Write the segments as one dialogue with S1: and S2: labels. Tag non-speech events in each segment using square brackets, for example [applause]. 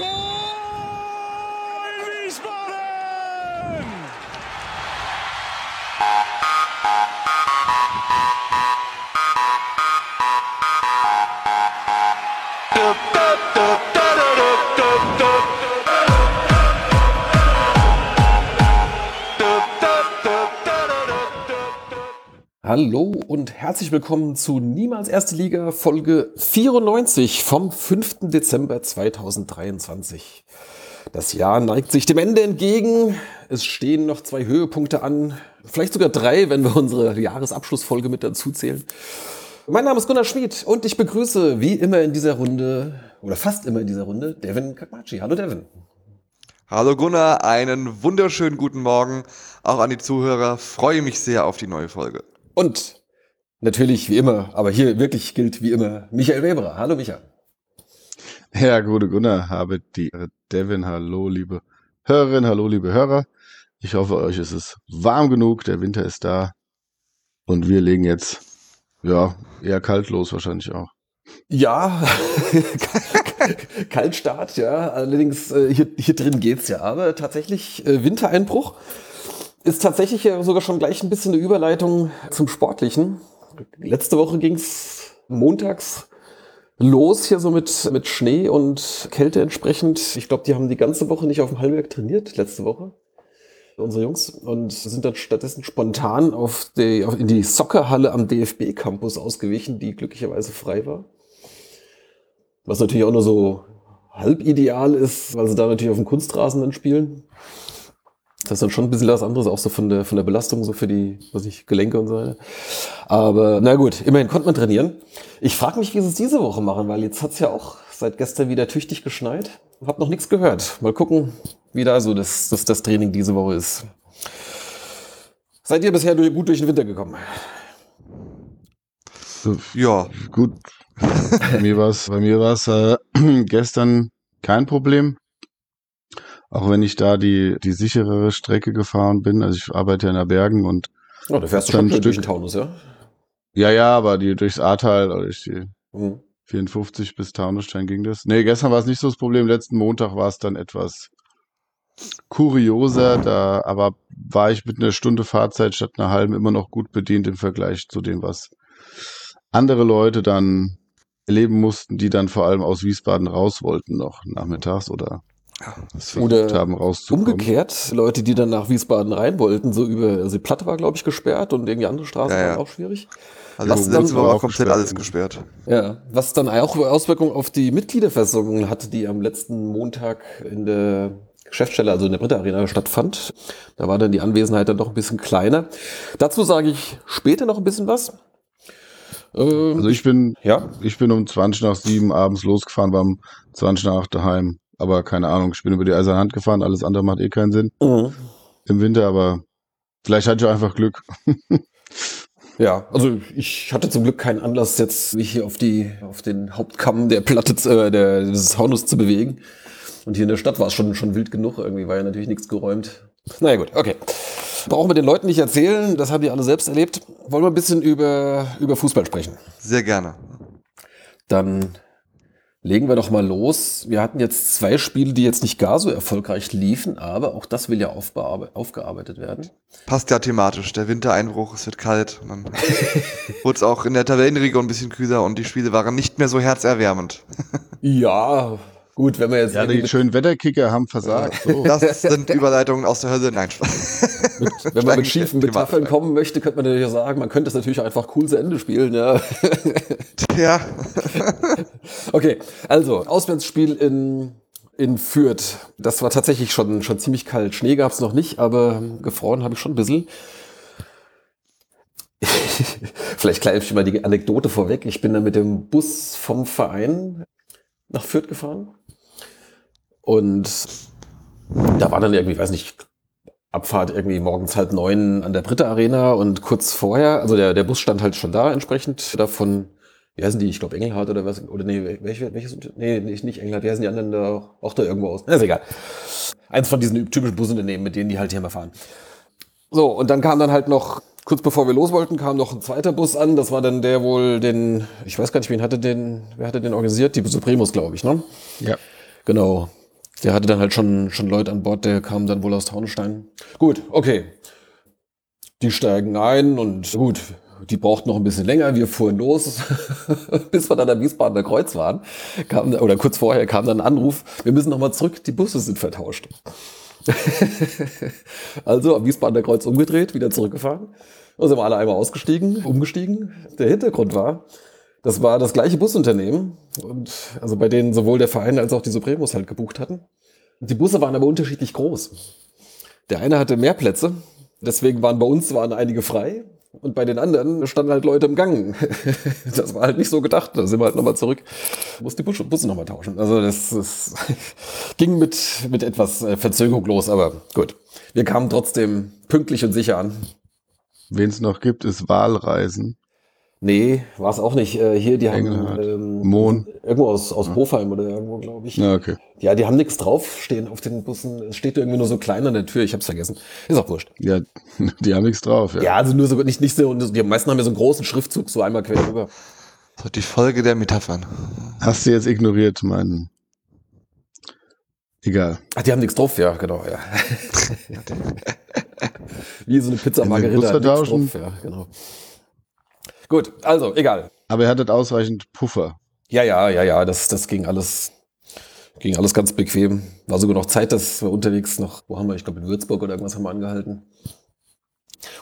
S1: Tor
S2: Hallo und herzlich willkommen zu Niemals Erste Liga Folge 94 vom 5. Dezember 2023. Das Jahr neigt sich dem Ende entgegen. Es stehen noch zwei Höhepunkte an, vielleicht sogar drei, wenn wir unsere Jahresabschlussfolge mit dazu zählen. Mein Name ist Gunnar Schmid und ich begrüße wie immer in dieser Runde, oder fast immer in dieser Runde, Devin Kakmachi. Hallo Devin.
S3: Hallo Gunnar, einen wunderschönen guten Morgen auch an die Zuhörer. Freue mich sehr auf die neue Folge.
S2: Und natürlich wie immer, aber hier wirklich gilt wie immer Michael Weberer. Hallo Michael.
S4: Ja, gute Gunnar, habe die Devin. Hallo, liebe Hörerinnen, hallo, liebe Hörer. Ich hoffe, euch ist es warm genug. Der Winter ist da. Und wir legen jetzt, ja, eher kalt los wahrscheinlich auch.
S2: Ja, [laughs] Kaltstart, ja. Allerdings äh, hier, hier drin geht's ja. Aber tatsächlich äh, Wintereinbruch ist tatsächlich ja sogar schon gleich ein bisschen eine Überleitung zum Sportlichen. Letzte Woche ging's montags los hier so mit, mit Schnee und Kälte entsprechend. Ich glaube, die haben die ganze Woche nicht auf dem Heimwerk trainiert, letzte Woche. Unsere Jungs. Und sind dann stattdessen spontan auf die, auf, in die Soccerhalle am DFB-Campus ausgewichen, die glücklicherweise frei war. Was natürlich auch nur so halb ideal ist, weil sie da natürlich auf dem Kunstrasen dann spielen. Das ist dann schon ein bisschen was anderes, auch so von der, von der Belastung, so für die, was ich, Gelenke und so weiter. Aber na gut, immerhin konnte man trainieren. Ich frage mich, wie sie es diese Woche machen, weil jetzt hat's ja auch seit gestern wieder tüchtig geschneit. Hab noch nichts gehört. Mal gucken, wie da so das, das, das Training diese Woche ist. Seid ihr bisher durch, gut durch den Winter gekommen?
S3: Ja,
S4: Gut. [laughs] bei mir war es, bei mir war's äh, [clears throat] gestern kein Problem. Auch wenn ich da die, die sicherere Strecke gefahren bin. Also ich arbeite ja in der Bergen und
S2: Oh, da fährst du
S4: Dann
S2: schon
S4: ein
S2: durch den
S4: Stück.
S2: Taunus, ja?
S4: ja, ja, aber die durchs Ahrtal oder durch die
S2: Mhm.
S4: 54 bis Taunusstein ging das. Nee, gestern war es nicht so das Problem. Letzten Montag war es dann etwas kurioser. Da aber war ich mit einer Stunde Fahrzeit statt einer halben immer noch gut bedient im Vergleich zu dem, was andere Leute dann erleben mussten, die dann vor allem aus Wiesbaden raus wollten noch nachmittags oder
S2: Oder
S4: haben.
S2: Umgekehrt, Leute, die dann nach Wiesbaden rein wollten, so über, also die Platte war, glaube ich, gesperrt und irgendwie andere Straßen
S3: Ja, ja.
S2: waren auch schwierig.
S3: also
S2: Was dann-
S4: war auch
S3: komplett
S4: gesperrt.
S3: alles gesperrt.
S2: Ja, was dann auch Auswirkungen auf die Mitgliederversammlung hatte, die am letzten Montag in der Geschäftsstelle, also in der Britta Arena stattfand. Da war dann die Anwesenheit dann doch ein bisschen kleiner. Dazu sage ich später noch ein bisschen was. Ähm,
S4: Also ich bin,
S2: ja,
S4: ich bin um 20 nach 7 abends losgefahren, war um 20 nach 8 daheim. Aber keine Ahnung, ich bin über die eiserne Hand gefahren, alles andere macht eh keinen Sinn
S2: mhm.
S4: im Winter, aber vielleicht hatte ich einfach Glück. [laughs]
S2: ja, also ich hatte zum Glück keinen Anlass, jetzt mich hier auf die, auf den Hauptkamm der Platte, äh, der, des Taunus zu bewegen. Und hier in der Stadt war es schon, schon wild genug. Irgendwie war ja natürlich nichts geräumt. Naja, gut, okay. Brauchen wir den Leuten nicht erzählen, das haben die alle selbst erlebt. Wollen wir ein bisschen über, über Fußball sprechen?
S3: Sehr gerne.
S2: Dann legen wir doch mal los. Wir hatten jetzt zwei Spiele, die jetzt nicht gar so erfolgreich liefen, aber auch das will ja aufgearbeitet werden.
S3: Passt ja thematisch. Der Wintereinbruch, es wird kalt. Dann [laughs] wurde es auch in der Tabellenregion ein bisschen kühler und die Spiele waren nicht mehr so herzerwärmend. [laughs]
S2: Ja, gut, wenn wir jetzt
S4: Ja, die
S2: mit,
S4: schönen Wetterkicker haben versagt. So. [laughs]
S3: Das sind [laughs] Überleitungen aus der Hölle. Nein, Spaß. [laughs]
S2: wenn man mit schiefen Metaphern kommen möchte, könnte man natürlich auch sagen, man könnte es natürlich auch einfach cool zu Ende spielen. Ja.
S3: Ja,
S2: Okay, also Auswärtsspiel in, in Fürth. Das war tatsächlich schon, schon ziemlich kalt. Schnee gab es noch nicht, aber gefroren habe ich schon ein bisschen. Vielleicht gleich ich mal die Anekdote vorweg. Ich bin dann mit dem Bus vom Verein nach Fürth gefahren. Und da war dann irgendwie, weiß nicht, Abfahrt irgendwie morgens halb neun an der Britta Arena und kurz vorher, also der, der Bus stand halt schon da entsprechend davon, wie heißen die? Ich glaube Engelhardt oder was? Oder nee, welche, welches? Nee, nicht, nicht Engelhardt, wie heißen die anderen da auch, da irgendwo aus? Na, ist egal. Eins von diesen typischen Busunternehmen, mit denen die halt hier mal fahren. So, und dann kam dann halt noch, kurz bevor wir los wollten, kam noch ein zweiter Bus an. Das war dann der wohl den, ich weiß gar nicht, wen hatte den, wer hatte den organisiert? Die Supremos, glaube ich, ne?
S4: Ja.
S2: Genau. Der hatte dann halt schon, schon Leute an Bord, der kam dann wohl aus Taunstein. Gut, okay. Die steigen ein und gut, die brauchten noch ein bisschen länger. Wir fuhren los, [laughs] bis wir dann am Wiesbadener Kreuz waren. Kam, oder kurz vorher kam dann ein Anruf, wir müssen nochmal zurück, die Busse sind vertauscht. [laughs] also am Wiesbadener Kreuz umgedreht, wieder zurückgefahren. Da sind wir alle einmal ausgestiegen, umgestiegen. Der Hintergrund war, das war das gleiche Busunternehmen und also bei denen sowohl der Verein als auch die Supremos halt gebucht hatten. Die Busse waren aber unterschiedlich groß. Der eine hatte mehr Plätze, deswegen waren bei uns waren einige frei und bei den anderen standen halt Leute im Gang. [laughs] Das war halt nicht so gedacht. Da sind wir halt nochmal zurück. Muss die Busse, Busse nochmal tauschen. Also das, das [laughs] ging mit, mit etwas äh, Verzögerung los, aber gut. Wir kamen trotzdem pünktlich und sicher an.
S4: Wen es noch gibt, ist Wahlreisen.
S2: Nee, war es auch nicht. Äh, hier, die
S4: Engelhardt.
S2: haben ähm,
S4: Mohn.
S2: irgendwo aus, aus Hofheim oder irgendwo, glaube ich.
S4: Ja, okay.
S2: Ja, die haben nichts draufstehen auf den Bussen. Es steht irgendwie nur so klein an der Tür. Ich hab's vergessen. Ist auch wurscht.
S4: Ja, [laughs] die haben nichts drauf, ja.
S2: Ja, also nur so nicht, nicht so. Die meisten haben ja so einen großen Schriftzug, so einmal quer drüber.
S3: So die Folge der Metaphern.
S4: Hast du jetzt ignoriert, meinen. Egal.
S2: Ach, die haben nichts drauf, ja, genau, ja. [laughs] Wie so eine Pizza Margarita. drauf, ja, genau. Gut, also, egal.
S4: Aber er hattet ausreichend Puffer.
S2: Ja, ja, ja, ja, das, das ging alles, ging alles ganz bequem. War sogar noch Zeit, dass wir unterwegs noch, wo haben wir, ich glaube in Würzburg oder irgendwas haben wir angehalten.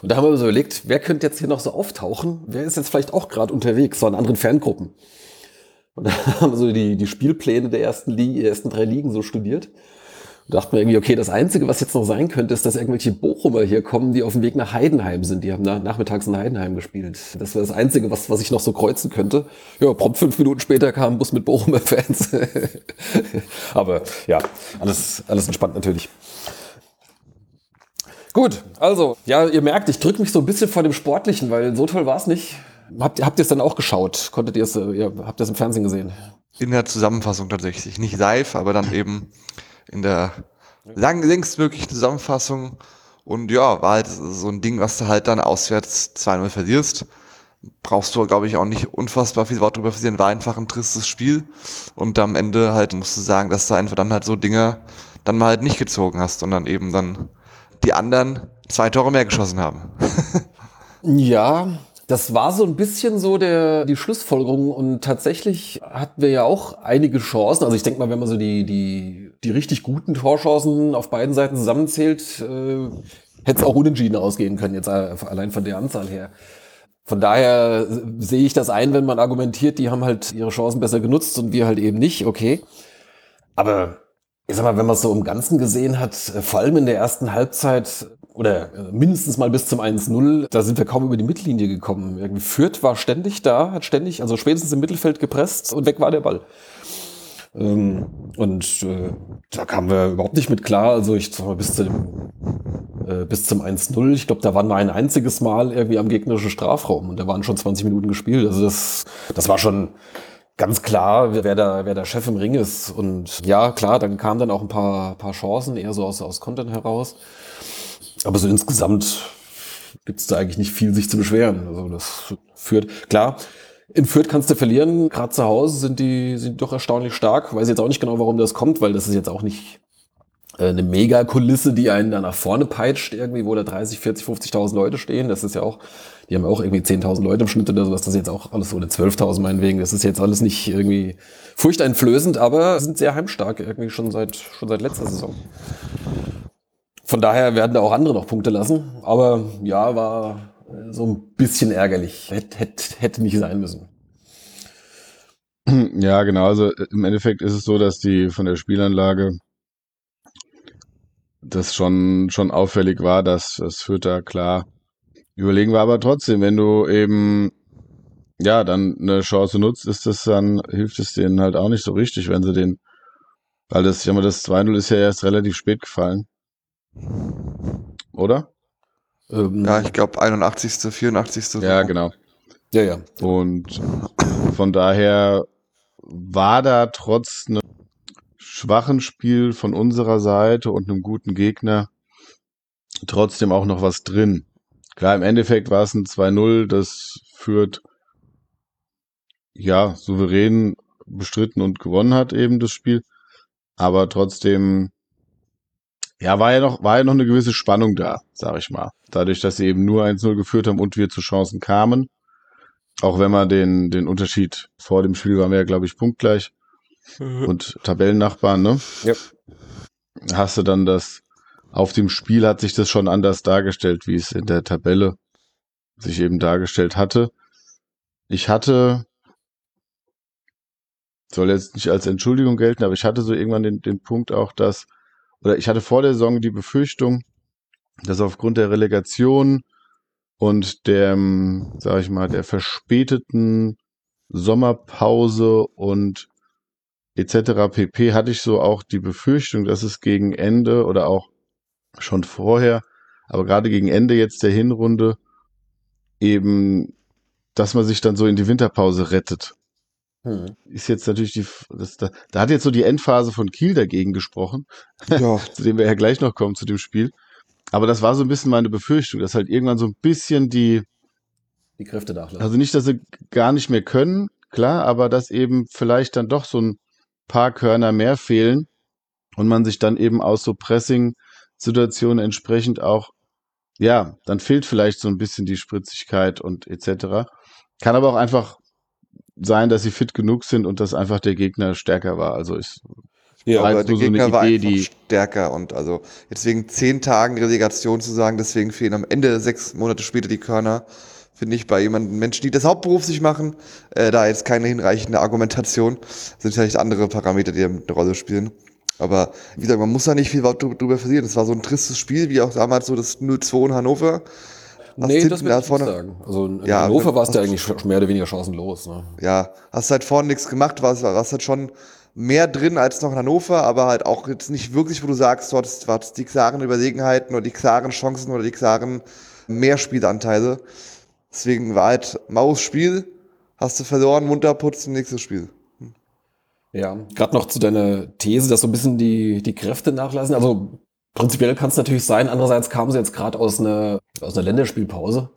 S2: Und da haben wir so überlegt, wer könnte jetzt hier noch so auftauchen? Wer ist jetzt vielleicht auch gerade unterwegs, so an anderen Ferngruppen? Und [laughs] da haben wir so die, die Spielpläne der ersten, Li der ersten drei Ligen so studiert. Und dachten wir irgendwie, okay, das Einzige, was jetzt noch sein könnte, ist, dass irgendwelche Bochumer hier kommen, die auf dem Weg nach Heidenheim sind. Die haben na, nachmittags in Heidenheim gespielt. Das war das Einzige, was, was ich noch so kreuzen könnte. Ja, prompt fünf Minuten später kam ein Bus mit Bochumer Fans. [laughs] Aber ja, alles, alles entspannt natürlich. Gut, also, ja, ihr merkt, ich drücke mich so ein bisschen vor dem Sportlichen, weil so toll war es nicht. Habt, ihr- habt ihr es dann auch geschaut? Konntet ihr es, ihr habt ihr es im Fernsehen gesehen?
S3: In der Zusammenfassung tatsächlich. Nicht live, aber dann eben in der lang, längstmöglichen Zusammenfassung. Und ja, war halt so ein Ding, was du halt dann auswärts 2-0 verlierst. Brauchst du, glaube ich, auch nicht unfassbar viel Wort drüber verlieren. War einfach ein tristes Spiel. Und am Ende halt musst du sagen, dass du einfach dann halt so Dinger dann mal halt nicht gezogen hast dann eben dann die anderen zwei Tore mehr geschossen haben. [laughs]
S2: Ja, das war so ein bisschen so der, die Schlussfolgerung und tatsächlich hatten wir ja auch einige Chancen. Also ich denke mal, wenn man so die, die, die richtig guten Torchancen auf beiden Seiten zusammenzählt, äh, hätte es auch unentschieden ausgehen können, jetzt äh, allein von der Anzahl her. Von daher äh, sehe ich das ein, wenn man argumentiert, die haben halt ihre Chancen besser genutzt und wir halt eben nicht, okay. Aber ich sag mal, wenn man es so im Ganzen gesehen hat, äh, vor allem in der ersten Halbzeit oder äh, mindestens mal bis zum 1-0, da sind wir kaum über die Mittellinie gekommen. Fürth war ständig da, hat ständig, also spätestens im Mittelfeld gepresst und weg war der Ball. Ähm, und äh, da kamen wir überhaupt nicht mit klar. Also ich sag mal, bis zu äh, zum 1-0. Ich glaube, da waren wir ein einziges Mal irgendwie am gegnerischen Strafraum und da waren schon 20 Minuten gespielt. Also das, das war schon ganz klar, wer da, wer der Chef im Ring ist. Und ja, klar, dann kamen dann auch ein paar, paar Chancen, eher so aus, aus Content heraus. Aber so insgesamt gibt es da eigentlich nicht viel sich zu beschweren. Also das führt, klar, in Fürth kannst du verlieren, gerade zu Hause sind die, sind doch erstaunlich stark. Weiß jetzt auch nicht genau, warum das kommt, weil das ist jetzt auch nicht äh, eine Mega-Kulisse, die einen da nach vorne peitscht, irgendwie, wo da 30, 40, 50.000 Leute stehen. Das ist ja auch, die haben auch irgendwie 10.000 Leute im Schnitt oder sowas. Das ist jetzt auch alles, oder 12.000 meinetwegen. Das ist jetzt alles nicht irgendwie furchteinflößend, aber sind sehr heimstark irgendwie schon seit, schon seit letzter Saison. Von daher werden da auch andere noch Punkte lassen. Aber ja, war äh, so ein bisschen ärgerlich. Hätte, hätte, hätte nicht sein müssen. [clears throat]
S4: Ja, genau. Also äh, im Endeffekt ist es so, dass die von der Spielanlage das schon, schon auffällig war, dass das Fürth da klar überlegen war. Aber trotzdem, wenn du eben ja dann eine Chance nutzt, ist das dann, hilft es denen halt auch nicht so richtig, wenn sie den, weil das, sag mal, das 2-0 ist ja erst relativ spät gefallen. Oder?
S2: Ähm,
S3: Ja, ich glaube 81., 84. so.
S4: Ja, genau.
S2: ja, ja.
S4: Und von daher war da trotz einem schwachen Spiel von unserer Seite und einem guten Gegner trotzdem auch noch was drin. Klar, im Endeffekt war es ein 2-0, das führt ja souverän bestritten und gewonnen hat eben das Spiel. Aber trotzdem, ja, war ja noch, war ja noch eine gewisse Spannung da, sag ich mal. Dadurch, dass sie eben nur 1-0 geführt haben und wir zu Chancen kamen. Auch wenn man den, den Unterschied vor dem Spiel waren wir ja, glaube ich, punktgleich und Tabellennachbarn, ne?
S2: Ja.
S4: Hast du dann das, auf dem Spiel hat sich das schon anders dargestellt, wie es in der Tabelle sich eben dargestellt hatte. Ich hatte, soll jetzt nicht als Entschuldigung gelten, aber ich hatte so irgendwann den, den Punkt auch, dass, oder ich hatte vor der Saison die Befürchtung, dass aufgrund der Relegation und der, sag ich mal, der verspäteten Sommerpause und etc. pp. hatte ich so auch die Befürchtung, dass es gegen Ende oder auch schon vorher, aber gerade gegen Ende jetzt der Hinrunde eben, dass man sich dann so in die Winterpause rettet.
S2: Hm.
S4: Ist jetzt natürlich die, das, da, da hat jetzt so die Endphase von Kiel dagegen gesprochen, [laughs]
S3: Ja,
S4: zu dem wir ja gleich noch kommen, zu dem Spiel. Aber das war so ein bisschen meine Befürchtung, dass halt irgendwann so ein bisschen die,
S2: Die Kräfte nachlassen.
S4: also nicht, dass sie gar nicht mehr können, klar, aber dass eben vielleicht dann doch so ein paar Körner mehr fehlen und man sich dann eben aus so Pressing-Situationen entsprechend auch, ja, dann fehlt vielleicht so ein bisschen die Spritzigkeit und etc. Kann aber auch einfach sein, dass sie fit genug sind und dass einfach der Gegner stärker war. Also ist
S2: ja,
S3: aber der
S4: nur so
S3: Gegner war
S4: Idee,
S3: einfach
S4: die-
S3: stärker und also jetzt wegen zehn Tagen Relegation zu sagen, deswegen fehlen am Ende sechs Monate später die Körner, finde ich bei jemanden, Menschen, die das hauptberuflich machen, äh, da jetzt keine hinreichende Argumentation. Sind vielleicht andere Parameter, die eine Rolle spielen. Aber wie gesagt, man muss da nicht viel drü- drüber verlieren. Das war so ein tristes Spiel, wie auch damals so das 0-2 in Hannover. Was
S2: nee, das
S3: da
S2: würde ich nicht
S3: vorne-
S2: sagen. Also in
S3: Ja,
S2: Hannover war es
S3: was-
S2: ja eigentlich schon mehr oder weniger chancenlos. Ne?
S3: ja, hast halt vorne nichts gemacht, warst, warst halt schon mehr drin als noch in Hannover, aber halt auch jetzt nicht wirklich, wo du sagst, du hattest, du hattest die klaren Überlegenheiten oder die klaren Chancen oder die klaren Mehrspielanteile. Deswegen war halt Maus Spiel, hast du verloren, munter putzen, nächstes Spiel.
S2: Ja, gerade noch zu deiner These, dass so ein bisschen die, die Kräfte nachlassen. Also prinzipiell kann es natürlich sein. Andererseits kamen sie jetzt gerade aus einer, aus einer Länderspielpause,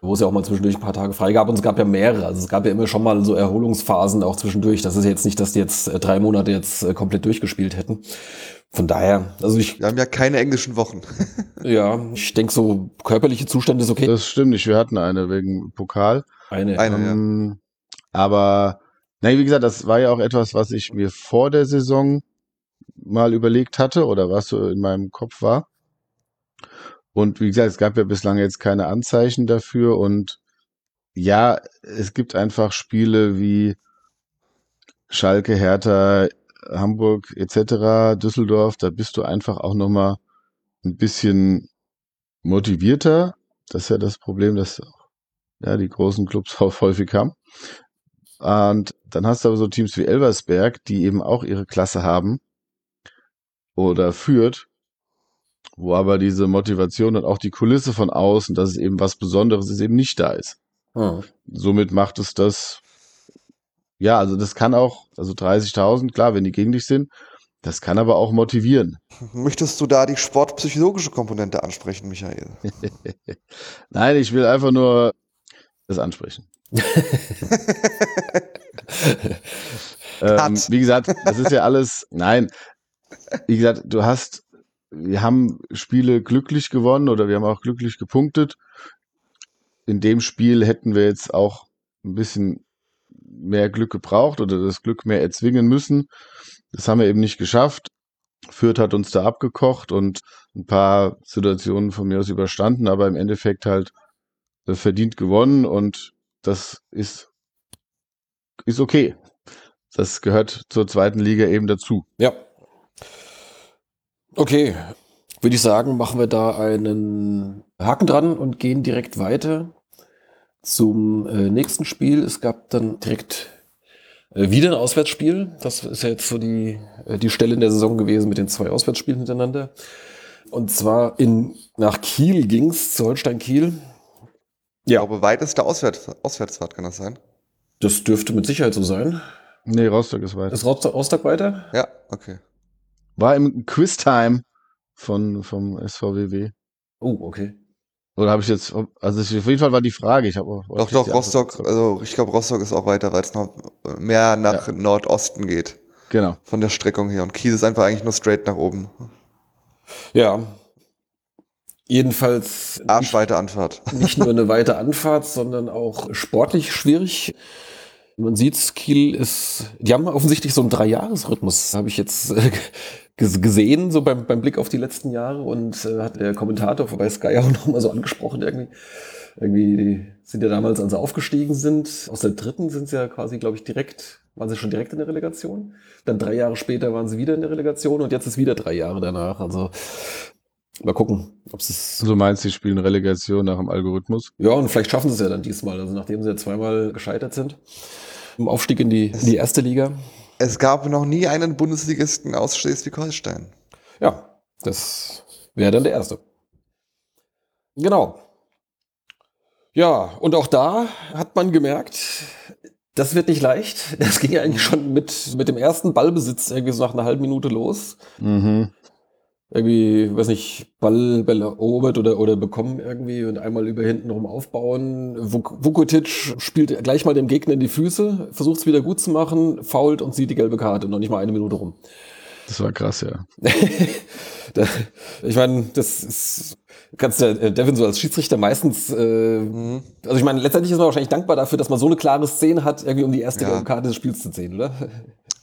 S2: wo es ja auch mal zwischendurch ein paar Tage frei gab. Und es gab ja mehrere. Also es gab ja immer schon mal so Erholungsphasen auch zwischendurch. Das ist jetzt nicht, dass die jetzt äh, drei Monate jetzt äh, komplett durchgespielt hätten. Von daher, also ich,
S3: Wir haben ja keine englischen Wochen. [laughs]
S2: ja, ich denke so körperliche Zustände ist okay.
S4: das stimmt nicht. Wir hatten eine wegen Pokal.
S2: Eine,
S3: Eine. ja.
S4: Ähm, Aber, nein, wie gesagt, das war ja auch etwas, was ich mir vor der Saison mal überlegt hatte oder was so in meinem Kopf war. Und wie gesagt, es gab ja bislang jetzt keine Anzeichen dafür und ja, es gibt einfach Spiele wie Schalke, Hertha, Hamburg etc., Düsseldorf, da bist du einfach auch nochmal ein bisschen motivierter. Das ist ja das Problem, das ja, die großen Clubs [laughs] auch häufig haben. Und dann hast du aber so Teams wie Elversberg, die eben auch ihre Klasse haben oder führt, wo aber diese Motivation und auch die Kulisse von außen, dass es eben was Besonderes ist, eben nicht da ist.
S2: Hm.
S4: Somit macht es das, ja, also das kann auch, also 30.000, klar, wenn die gegen dich sind, das kann aber auch motivieren.
S3: Möchtest du da die sportpsychologische Komponente ansprechen, Michael? [laughs]
S4: Nein, ich will einfach nur das ansprechen. [laughs] ähm, wie gesagt, das ist ja alles, nein, wie gesagt, du hast, wir haben Spiele glücklich gewonnen oder wir haben auch glücklich gepunktet. In dem Spiel hätten wir jetzt auch ein bisschen mehr Glück gebraucht oder das Glück mehr erzwingen müssen. Das haben wir eben nicht geschafft. Fürth hat uns da abgekocht und ein paar Situationen von mir aus überstanden, aber im Endeffekt halt äh, verdient gewonnen und das ist, ist okay. Das gehört zur zweiten Liga eben dazu.
S2: Ja. Okay, würde ich sagen, machen wir da einen Haken dran und gehen direkt weiter zum äh, nächsten Spiel. Es gab dann direkt äh, wieder ein Auswärtsspiel. Das ist ja jetzt so die, äh, die Stelle in der Saison gewesen mit den zwei Auswärtsspielen hintereinander. Und zwar in, nach Kiel ging's zu Holstein Kiel.
S3: Ich
S2: Ja,
S3: glaube, weiteste Auswärts Auswärtsfahrt kann das sein.
S2: das dürfte mit Sicherheit so sein.
S4: Nee, Rostock ist weiter.
S2: Ist Rostock weiter?
S3: Ja, okay.
S4: War im Quiz-Time von, vom SVWW.
S2: Oh, okay.
S4: Oder habe ich jetzt, also ich, auf jeden Fall war die Frage. Ich habe auch-
S3: Doch, doch,
S4: Antwort
S3: Rostock,
S4: gezogen.
S3: also ich glaube, Rostock ist auch weiter, weil es noch mehr nach
S4: Ja.
S3: Nordosten geht.
S4: Genau.
S3: von der Streckung her. Und Kiel ist einfach eigentlich nur straight nach oben.
S2: Ja. Jedenfalls
S3: Arschweite Anfahrt. [laughs]
S2: nicht nur eine weite Anfahrt, sondern auch sportlich schwierig. Man sieht's, Kiel ist, die haben offensichtlich so einen Dreijahresrhythmus, habe ich jetzt äh, gesehen, so beim, beim Blick auf die letzten Jahre und äh, hat der Kommentator bei Sky [laughs] auch nochmal so angesprochen irgendwie. Irgendwie die sind ja damals, als sie aufgestiegen sind, aus der dritten sind sie ja quasi, glaube ich, direkt, waren sie schon direkt in der Relegation. Dann drei Jahre später waren sie wieder in der Relegation und jetzt ist wieder drei Jahre danach. Also mal gucken, ob es
S4: Also meinst die spielen Relegation nach dem Algorithmus?
S2: ja, und vielleicht schaffen sie es ja dann diesmal, also nachdem sie ja zweimal gescheitert sind. Im Aufstieg in die, in die erste Liga.
S3: Es gab noch nie einen Bundesligisten aus Schleswig-Holstein.
S2: Ja, das wäre dann der erste. Genau. Ja, und auch da hat man gemerkt, das wird nicht leicht. [laughs] Das ging ja eigentlich schon mit, mit dem ersten Ballbesitz irgendwie so nach einer halben Minute los.
S4: Mhm.
S2: Irgendwie, weiß nicht, Ball, Ball erobert oder, oder bekommen irgendwie und einmal über hinten rum aufbauen. Vuk- Vukotic spielt gleich mal dem Gegner in die Füße, versucht es wieder gut zu machen, fault und sieht die gelbe Karte, noch nicht mal eine Minute rum.
S4: Das war krass, ja. [laughs]
S2: da, ich meine, das ist, kannst du äh, Devin so als Schiedsrichter meistens, äh, also ich meine, letztendlich ist man wahrscheinlich dankbar dafür, dass man so eine klare Szene hat, irgendwie um die erste
S3: Ja.
S2: gelbe Karte des Spiels zu sehen, oder?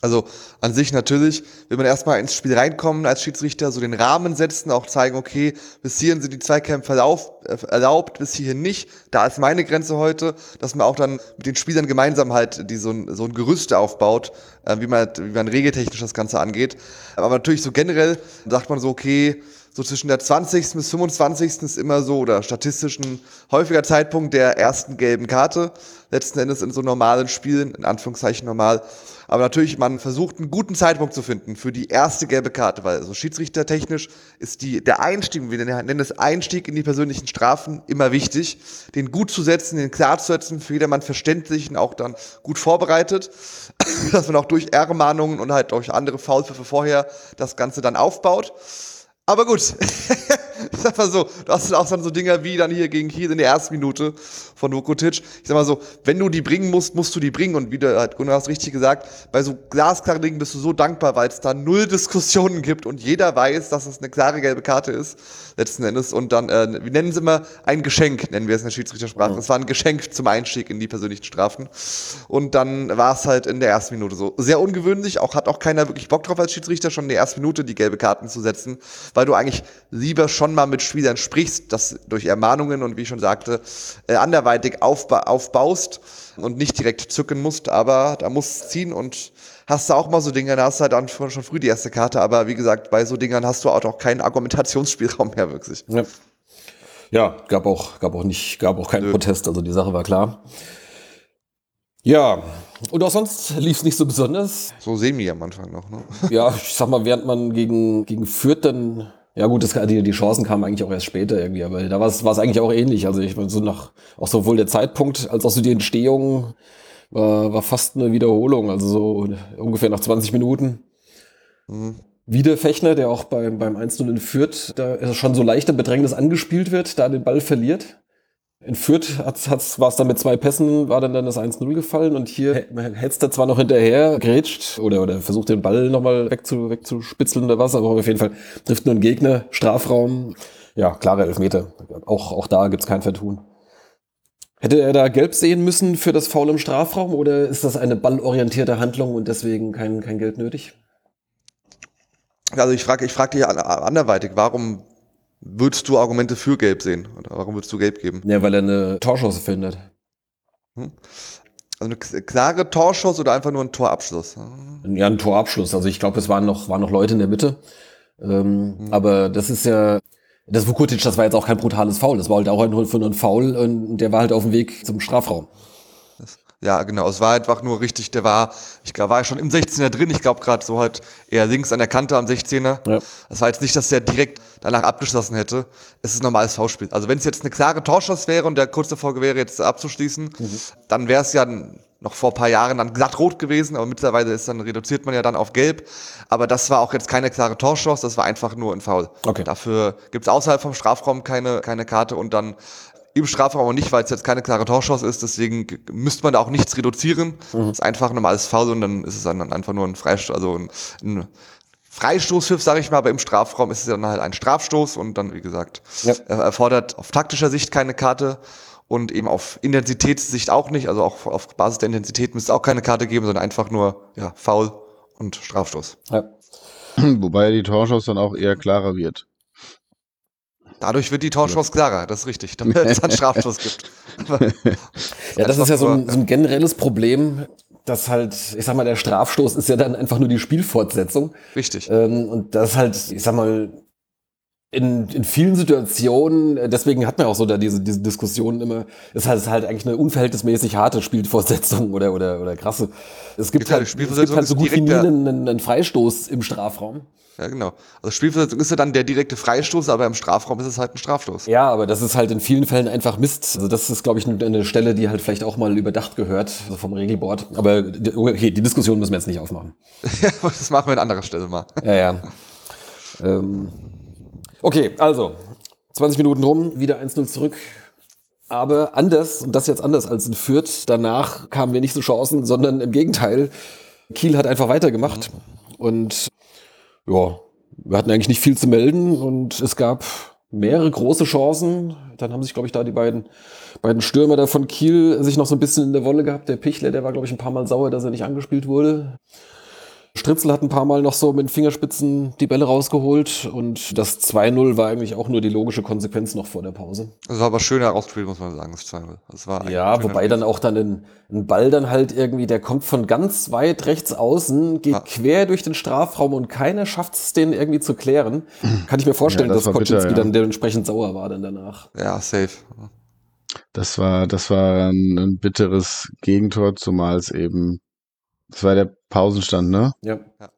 S3: Also an sich natürlich, will man erstmal ins Spiel reinkommen als Schiedsrichter, so den Rahmen setzen, auch zeigen, okay, bis hierhin sind die Zweikämpfe äh, erlaubt, bis hierhin nicht. Da ist meine Grenze heute, dass man auch dann mit den Spielern gemeinsam halt die, so, ein, so ein Gerüst aufbaut, äh, wie, man, wie man regeltechnisch das Ganze angeht. Aber natürlich so generell sagt man so, okay, so zwischen der 20. bis 25. ist immer so, oder statistisch ein häufiger Zeitpunkt der ersten gelben Karte. Letzten Endes in so normalen Spielen, in Anführungszeichen normal. Aber natürlich, man versucht einen guten Zeitpunkt zu finden für die erste gelbe Karte, weil so schiedsrichtertechnisch ist die, der Einstieg, wir nennen es Einstieg in die persönlichen Strafen, immer wichtig. Den gut zu setzen, den klar zu setzen, für jedermann verständlich und auch dann gut vorbereitet, [laughs] dass man auch durch Ermahnungen und halt durch andere Foulpfiffe vorher das Ganze dann aufbaut. Aber gut, [laughs] [laughs] ich sag mal so, du hast auch dann so Dinger wie dann hier gegen Kiel in der ersten Minute von Vukotic. Ich sag mal so, wenn du die bringen musst, musst du die bringen. Und wie du halt Gunnar hast richtig gesagt, bei so glasklaren Dingen bist du so dankbar, weil es da null Diskussionen gibt und jeder weiß, dass es eine klare gelbe Karte ist, letzten Endes. Und dann, äh, wir nennen es immer ein Geschenk, nennen wir es in der Schiedsrichtersprache. Es war ein Geschenk zum Einstieg in die persönlichen Strafen. Und dann war es halt in der ersten Minute so. Sehr ungewöhnlich, auch hat auch keiner wirklich Bock drauf als Schiedsrichter, schon in der ersten Minute die gelbe Karten zu setzen, weil du eigentlich lieber schon mal mit Spielern sprichst, das durch Ermahnungen und wie ich schon sagte, äh, anderweitig aufba aufbaust und nicht direkt zücken musst, aber da musst ziehen und hast du auch mal so Dinge, da hast du halt dann schon früh die erste Karte, aber wie gesagt, bei so Dingern hast du auch noch keinen Argumentationsspielraum mehr wirklich.
S2: Ja. Ja, gab auch, gab auch nicht, gab auch keinen Protest, also die Sache war klar. Ja, und auch sonst lief es nicht so besonders.
S3: So semi am Anfang noch, ne?
S2: Ja, ich sag mal, während man gegen, gegen Fürth dann, ja gut, das, die, die Chancen kamen eigentlich auch erst später irgendwie, aber da war es eigentlich auch ähnlich. Also ich meine, so nach, auch sowohl der Zeitpunkt als auch so die Entstehung war, war fast eine Wiederholung, also so ungefähr nach 20 Minuten. Wieder Fechner, der auch beim, beim 1-0 in Fürth, da ist schon so leicht im Bedrängnis angespielt wird, da den Ball verliert. In Fürth war es dann mit zwei Pässen, war dann, dann das 1-0 gefallen und hier hältst er zwar noch hinterher, grätscht oder, oder versucht den Ball nochmal wegzu, wegzuspitzeln oder was, aber auf jeden Fall trifft nur ein Gegner, Strafraum. Ja, klare Elfmeter. Auch, auch da gibt's kein Vertun. Hätte er da gelb sehen müssen für das Foul im Strafraum oder ist das eine ballorientierte Handlung und deswegen kein, kein Geld nötig?
S3: Also ich frage ich frag dich an- anderweitig, warum würdest du Argumente für Gelb sehen? Oder warum würdest du Gelb geben?
S2: Ja, weil er eine Torchance verhindert.
S3: Also eine klare Torschuss oder einfach nur ein Torabschluss?
S2: Ja, ein Torabschluss. Also ich glaube, es waren noch, waren noch Leute in der Mitte. Ähm, Aber das ist ja, das Vukutic, das war jetzt auch kein brutales Foul. Das war halt auch nur nur ein Foul und der war halt auf dem Weg zum Strafraum.
S3: Ja, genau. Es war einfach nur richtig, der war, ich glaube, war ja schon im 16er drin. Ich glaube gerade so halt eher links an der Kante am 16er.
S2: Ja.
S3: Das war jetzt nicht, dass der direkt danach abgeschlossen hätte. Es ist ein normales Foulspiel. Also wenn es jetzt eine klare Torschuss wäre und der kurz davor wäre, jetzt abzuschließen, dann wäre es ja noch vor ein paar Jahren dann glatt rot gewesen, aber mittlerweile ist dann reduziert man ja dann auf gelb. Aber das war auch jetzt keine klare Torschuss, das war einfach nur ein Foul.
S2: Okay.
S3: Dafür gibt es außerhalb vom Strafraum keine, keine Karte und dann im Strafraum aber nicht, weil es jetzt keine klare Torchance ist, deswegen müsste man da auch nichts reduzieren. Das ist einfach ein normales Foul und dann ist es dann einfach nur ein Freistoß, also ein, ein Freistoßpfiff, sage ich mal, aber im Strafraum ist es dann halt ein Strafstoß und dann, wie gesagt,
S2: Ja.
S3: er erfordert auf taktischer Sicht keine Karte und eben auf Intensitätssicht auch nicht, also auch auf Basis der Intensität müsste es auch keine Karte geben, sondern einfach nur ja, Foul und Strafstoß.
S2: Ja. [clears throat]
S4: Wobei die Torchance dann auch eher klarer wird.
S3: Dadurch wird die Torchance klarer, das ist richtig, damit es einen Strafstoß gibt. [laughs]
S2: Ja, das ist ja so ein, so ein generelles Problem, dass halt, ich sag mal, der Strafstoß ist ja dann einfach nur die Spielfortsetzung.
S3: Richtig.
S2: Ähm, und das halt, ich sag mal, in, in vielen Situationen, äh, deswegen hat man auch so da diese, diese Diskussionen immer, ist halt, ist halt eigentlich eine unverhältnismäßig harte Spielfortsetzung oder, oder, oder krasse. Es gibt
S3: Gibt halt
S2: es gibt halt so gut wie nie einen, einen Freistoß im Strafraum.
S3: Ja, genau. Also Spielversetzung ist ja dann der direkte Freistoß, aber im Strafraum ist es halt ein Strafstoß.
S2: Ja, aber das ist halt in vielen Fällen einfach Mist. Also das ist, glaube ich, eine- Stelle, die halt vielleicht auch mal überdacht gehört, also vom Regelboard. Aber okay, die Diskussion müssen wir jetzt nicht aufmachen. [laughs]
S3: Ja, das machen wir an anderer Stelle mal.
S2: Ja, ja. [laughs] ähm. Okay, also 20 Minuten rum, wieder 1-0 zurück. Aber anders, und das jetzt anders als in Fürth, danach kamen wir nicht so Chancen, sondern im Gegenteil. Kiel hat einfach weitergemacht. Und ja, wir hatten eigentlich nicht viel zu melden und es gab mehrere große Chancen. Dann haben sich, glaube ich, da die beiden, beiden Stürmer da von Kiel sich noch so ein bisschen in der Wolle gehabt. Der Pichler, der war, glaube ich, ein paar Mal sauer, dass er nicht angespielt wurde. Stritzel hat ein paar Mal noch so mit den Fingerspitzen die Bälle rausgeholt und das 2-0 war eigentlich auch nur die logische Konsequenz noch vor der Pause.
S3: Das war aber schön herausgespielt, muss man sagen, das 2 Das war
S2: Ja, wobei dann auch dann ein, ein Ball dann halt irgendwie, der kommt von ganz weit rechts außen, geht
S3: Ja.
S2: quer durch den Strafraum und keiner schafft es, den irgendwie zu klären. Kann ich mir vorstellen,
S4: Ja, das
S2: dass Koczynski
S4: ja.
S2: dann dementsprechend sauer war dann danach.
S3: Ja, safe.
S4: Das war, das war ein, ein bitteres Gegentor, zumal es eben, das war der Pausenstand, ne?
S2: Ja.
S3: Ja.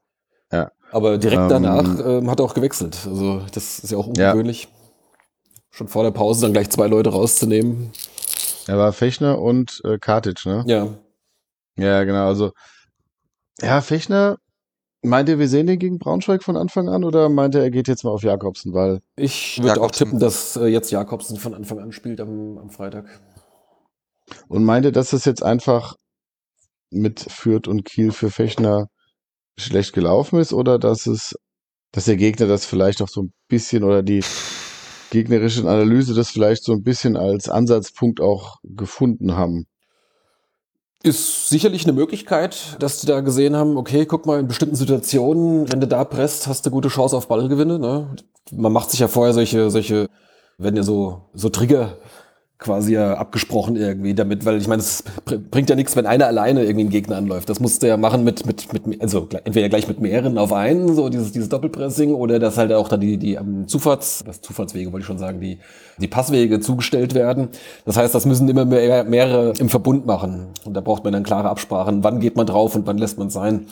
S4: Ja.
S2: Aber direkt
S4: Ähm,
S2: danach ähm, hat er auch gewechselt. Also das ist ja auch ungewöhnlich. Schon vor der Pause dann gleich zwei Leute rauszunehmen.
S4: Er war Fechner und äh, Kartic, ne?
S2: Ja.
S4: Ja, genau. Also, ja, Fechner, meint ihr, wir sehen den gegen Braunschweig von Anfang an oder meint er, er geht jetzt mal auf Jakobsen? Weil,
S2: Ich würde auch tippen, dass äh, jetzt Jakobsen von Anfang an spielt am, am Freitag.
S4: und meint ihr, dass das jetzt einfach mit Fürth und Kiel für Fechner schlecht gelaufen ist oder dass es, dass der Gegner das vielleicht auch so ein bisschen oder die gegnerische Analyse das vielleicht so ein bisschen als Ansatzpunkt auch gefunden haben?
S2: Ist sicherlich eine Möglichkeit, dass die da gesehen haben, okay, guck mal, in bestimmten Situationen, wenn du da presst, hast du gute Chance auf Ballgewinne. Ne? Man macht sich ja vorher solche, solche, wenn ihr so, so Trigger quasi ja abgesprochen irgendwie damit, weil ich meine, es br- bringt ja nichts, wenn einer alleine irgendwie einen Gegner anläuft. Das musst du ja machen mit, mit, mit, also entweder gleich mit mehreren auf einen, so dieses, dieses Doppelpressing, oder dass halt auch dann die, die am Zufahrts, das Zufahrtswege wollte ich schon sagen, die, die Passwege zugestellt werden. Das heißt, das müssen immer mehr, mehrere im Verbund machen. Und da braucht man dann klare Absprachen, wann geht man drauf und wann lässt man es sein.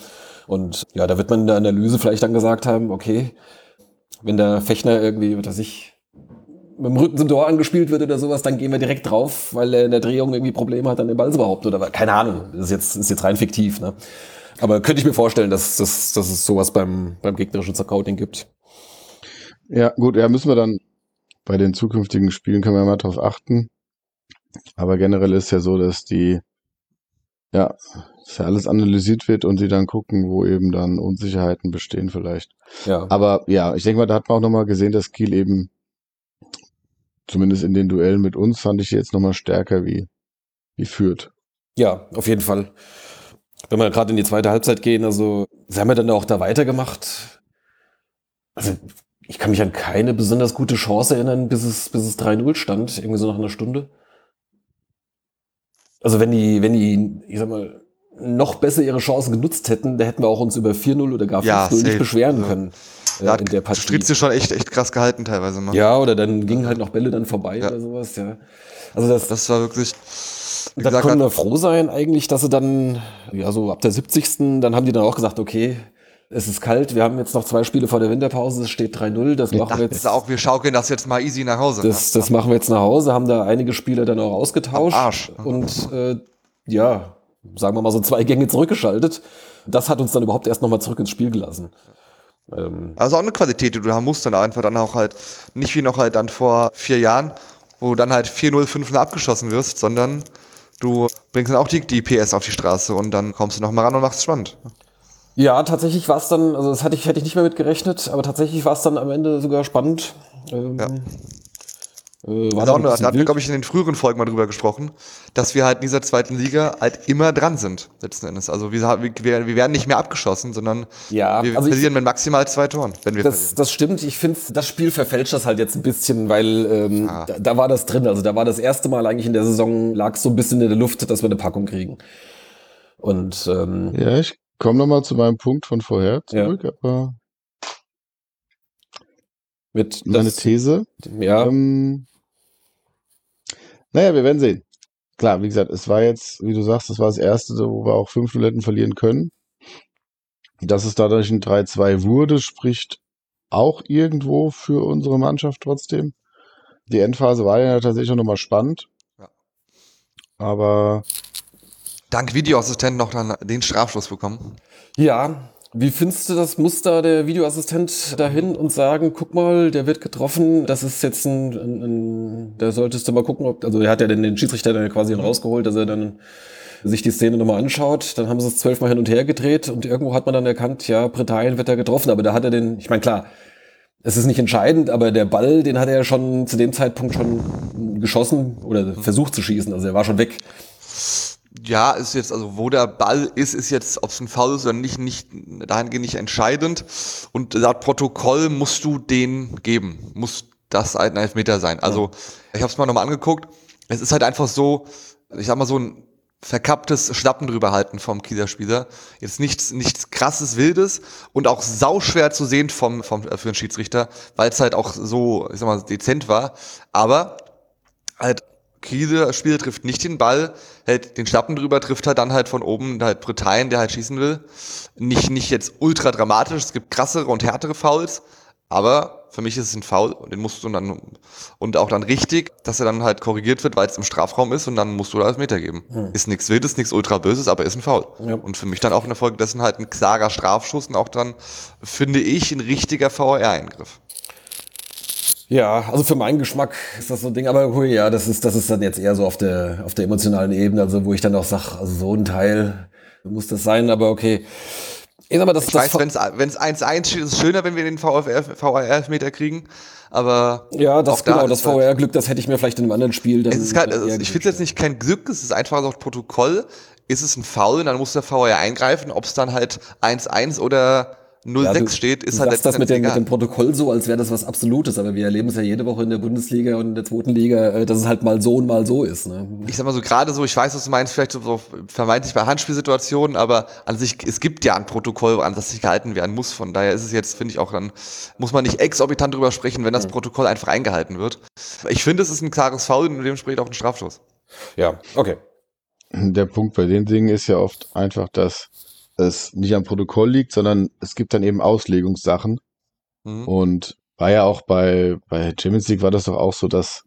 S2: Und ja, da wird man in der Analyse vielleicht dann gesagt haben, okay, wenn der Fechner irgendwie, was weiß ich, mit dem Rücken zum Tor angespielt wird oder sowas, dann gehen wir direkt drauf, weil er in der Drehung irgendwie Probleme hat, dann den Ball zu behaupten oder was. keine Ahnung. Das ist jetzt, ist jetzt rein fiktiv, ne? Aber könnte ich mir vorstellen, dass, dass, dass es sowas beim, beim gegnerischen Scouting gibt.
S4: Ja, gut, ja, müssen wir dann bei den zukünftigen Spielen können wir mal drauf achten. Aber generell ist ja so, dass die, ja, dass ja alles analysiert wird und sie dann gucken, wo eben dann Unsicherheiten bestehen vielleicht.
S2: Ja.
S4: Aber ja, ich denke mal, da hat man auch nochmal gesehen, dass Kiel eben, zumindest in den Duellen mit uns, fand ich jetzt nochmal stärker wie, wie führt.
S2: Ja, auf jeden Fall. Wenn wir gerade in die zweite Halbzeit gehen, also sie haben ja dann auch da weitergemacht. Also ich kann mich an keine besonders gute Chance erinnern, bis es, bis es 3-0 stand, irgendwie so nach einer Stunde. Also wenn die, wenn die, ich sag mal, noch besser ihre Chancen genutzt hätten, da hätten wir auch uns über 4-0 oder gar 5-0
S3: Ja,
S2: nicht beschweren können äh,
S3: Da
S2: in der Partie.
S3: Stritze schon echt, echt krass gehalten teilweise. Ne?
S2: Ja, oder dann gingen halt noch Bälle dann vorbei
S3: Ja.
S2: oder sowas, ja. Also das,
S3: Das war wirklich,
S2: da können wir froh sein eigentlich, dass sie dann, ja so ab der 70. dann haben die dann auch gesagt, okay, es ist kalt, wir haben jetzt noch zwei Spiele vor der Winterpause, es steht 3-0, das machen wir jetzt.
S3: auch, wir schaukeln das jetzt mal easy nach Hause.
S2: Das, das machen wir jetzt nach Hause, haben da einige Spieler dann auch ausgetauscht.
S3: Am Arsch.
S2: Und äh, ja, sagen wir mal so zwei Gänge zurückgeschaltet. Das hat uns dann überhaupt erst nochmal zurück ins Spiel gelassen. Ähm,
S3: Also auch eine Qualität, die du haben musst, dann einfach dann auch halt, nicht wie noch halt dann vor vier Jahren, wo du dann halt 4-0, 5-0 abgeschossen wirst, sondern du bringst dann auch die, die PS auf die Straße und dann kommst du noch mal ran und machst es spannend.
S2: Ja, tatsächlich war es dann, also das hatte ich, hätte ich nicht mehr mit gerechnet, aber tatsächlich war es dann am Ende sogar spannend. Ähm,
S3: Ja.
S2: Äh, war
S3: auch, da hatten wir, glaube ich, in den früheren Folgen mal drüber gesprochen, dass wir halt in dieser zweiten Liga halt immer dran sind, letzten Endes. Also wir, wir, wir werden nicht mehr abgeschossen, sondern
S2: Ja,
S3: wir
S2: also ich-
S3: verlieren mit maximal zwei Toren, wenn wir
S2: Das,
S3: verlieren.
S2: das stimmt. Ich finde, das Spiel verfälscht das halt jetzt ein bisschen, weil ähm,
S3: Ah.
S2: da, da war das drin. Also da war das erste Mal eigentlich in der Saison, lag so ein bisschen in der Luft, dass wir eine Packung kriegen. Und ähm,
S4: Ja, ich komme nochmal zu meinem Punkt von vorher
S2: Ja.
S4: zurück, aber
S2: mit
S4: meine
S2: das,
S4: These.
S2: ja,
S4: Ähm, naja, wir werden sehen. Klar, wie gesagt, es war jetzt, wie du sagst, das war das erste, wo wir auch fünf hätten verlieren können. Dass es dadurch ein 3-2 wurde, spricht auch irgendwo für unsere Mannschaft trotzdem. Die Endphase war ja tatsächlich nochmal spannend.
S3: Ja.
S4: Aber
S3: Dank Videoassistent noch dann den Strafschluss bekommen.
S2: ja. Wie findest du das? Muss da der Videoassistent dahin und sagen, guck mal, der wird getroffen, das ist jetzt ein, ein, ein da solltest du mal gucken, ob, also er hat ja den, den Schiedsrichter dann quasi rausgeholt, dass er dann sich die Szene nochmal anschaut, dann haben sie es zwölfmal hin und her gedreht und irgendwo hat man dann erkannt, ja, Britannien wird da getroffen, aber da hat er den, ich meine, klar, es ist nicht entscheidend, aber der Ball, den hat er ja schon zu dem Zeitpunkt schon geschossen oder versucht zu schießen, also er war schon weg.
S3: Ja, ist jetzt, also wo der Ball ist, ist jetzt, ob es ein Foul ist oder nicht, nicht dahingehend nicht entscheidend. Und laut Protokoll musst du den geben. Muss das ein Elfmeter sein. Also, ich habe es mal nochmal angeguckt. Es ist halt einfach so, ich sag mal so ein verkapptes Schlappen drüber halten vom Kieler Spieler. Jetzt nichts, nichts krasses, wildes und auch sauschwer zu sehen vom, vom, äh, für den Schiedsrichter, weil es halt auch so, ich sag mal, dezent war. Aber halt Kiel Spieler trifft nicht den Ball, hält den Schlappen drüber, trifft halt dann halt von oben halt Britannien, der halt schießen will. Nicht, nicht jetzt ultra dramatisch, es gibt krassere und härtere Fouls, aber für mich ist es ein Foul und den musst du dann, und auch dann richtig, dass er dann halt korrigiert wird, weil es im Strafraum ist und dann musst du da Meter geben. Ist nichts Wildes, nichts ultra Böses, aber ist ein Foul.
S2: Ja.
S3: Und für mich dann auch in der Folge dessen halt ein klarer Strafschuss und auch dann, finde ich, ein richtiger VR-Eingriff.
S2: Ja, also für meinen Geschmack ist das so ein Ding, aber hui, ja, das ist, das ist dann jetzt eher so auf der, auf der emotionalen Ebene, also wo ich dann auch sage, also so ein Teil muss das sein, aber okay. Ich sag mal, das,
S3: Ich
S2: das
S3: weiß, wenn es 1-1 steht, ist es schöner, wenn wir den VR-Elfmeter kriegen, aber
S2: ja, das
S3: da
S2: genau,
S3: ist
S2: das
S3: halt-
S2: VR-Glück, das hätte ich mir vielleicht in einem anderen Spiel dann.
S3: Es ist halt,
S2: dann
S3: also
S2: eher
S3: ich finde es jetzt nicht kein Glück, es ist einfach so Protokoll. Ist es ein Foul, dann muss der VR eingreifen. Ob es dann halt 1-1 oder 0-6
S2: Ja,
S3: steht, ist
S2: du
S3: halt
S2: sagst das mit dem, mit dem Protokoll so, als wäre das was Absolutes, aber wir erleben es ja jede Woche in der Bundesliga und in der zweiten Liga, äh, dass es halt mal so und mal so ist. Ne?
S3: ich sag mal so, gerade so, ich weiß, was du meinst, vielleicht so, so vermeintlich bei Handspielsituationen, aber an sich, es gibt ja ein Protokoll, an das sich gehalten werden muss. Von daher ist es jetzt, finde ich auch dann, muss man nicht exorbitant drüber sprechen, wenn das Protokoll einfach eingehalten wird. Ich finde, es ist ein klares Foul und dementsprechend auch ein Strafstoß.
S2: Ja, okay.
S4: Der Punkt bei den Dingen ist ja oft einfach, dass es nicht am Protokoll liegt, sondern es gibt dann eben Auslegungssachen.
S3: Mhm.
S4: Und war ja auch bei, bei Champions League war das doch auch so, dass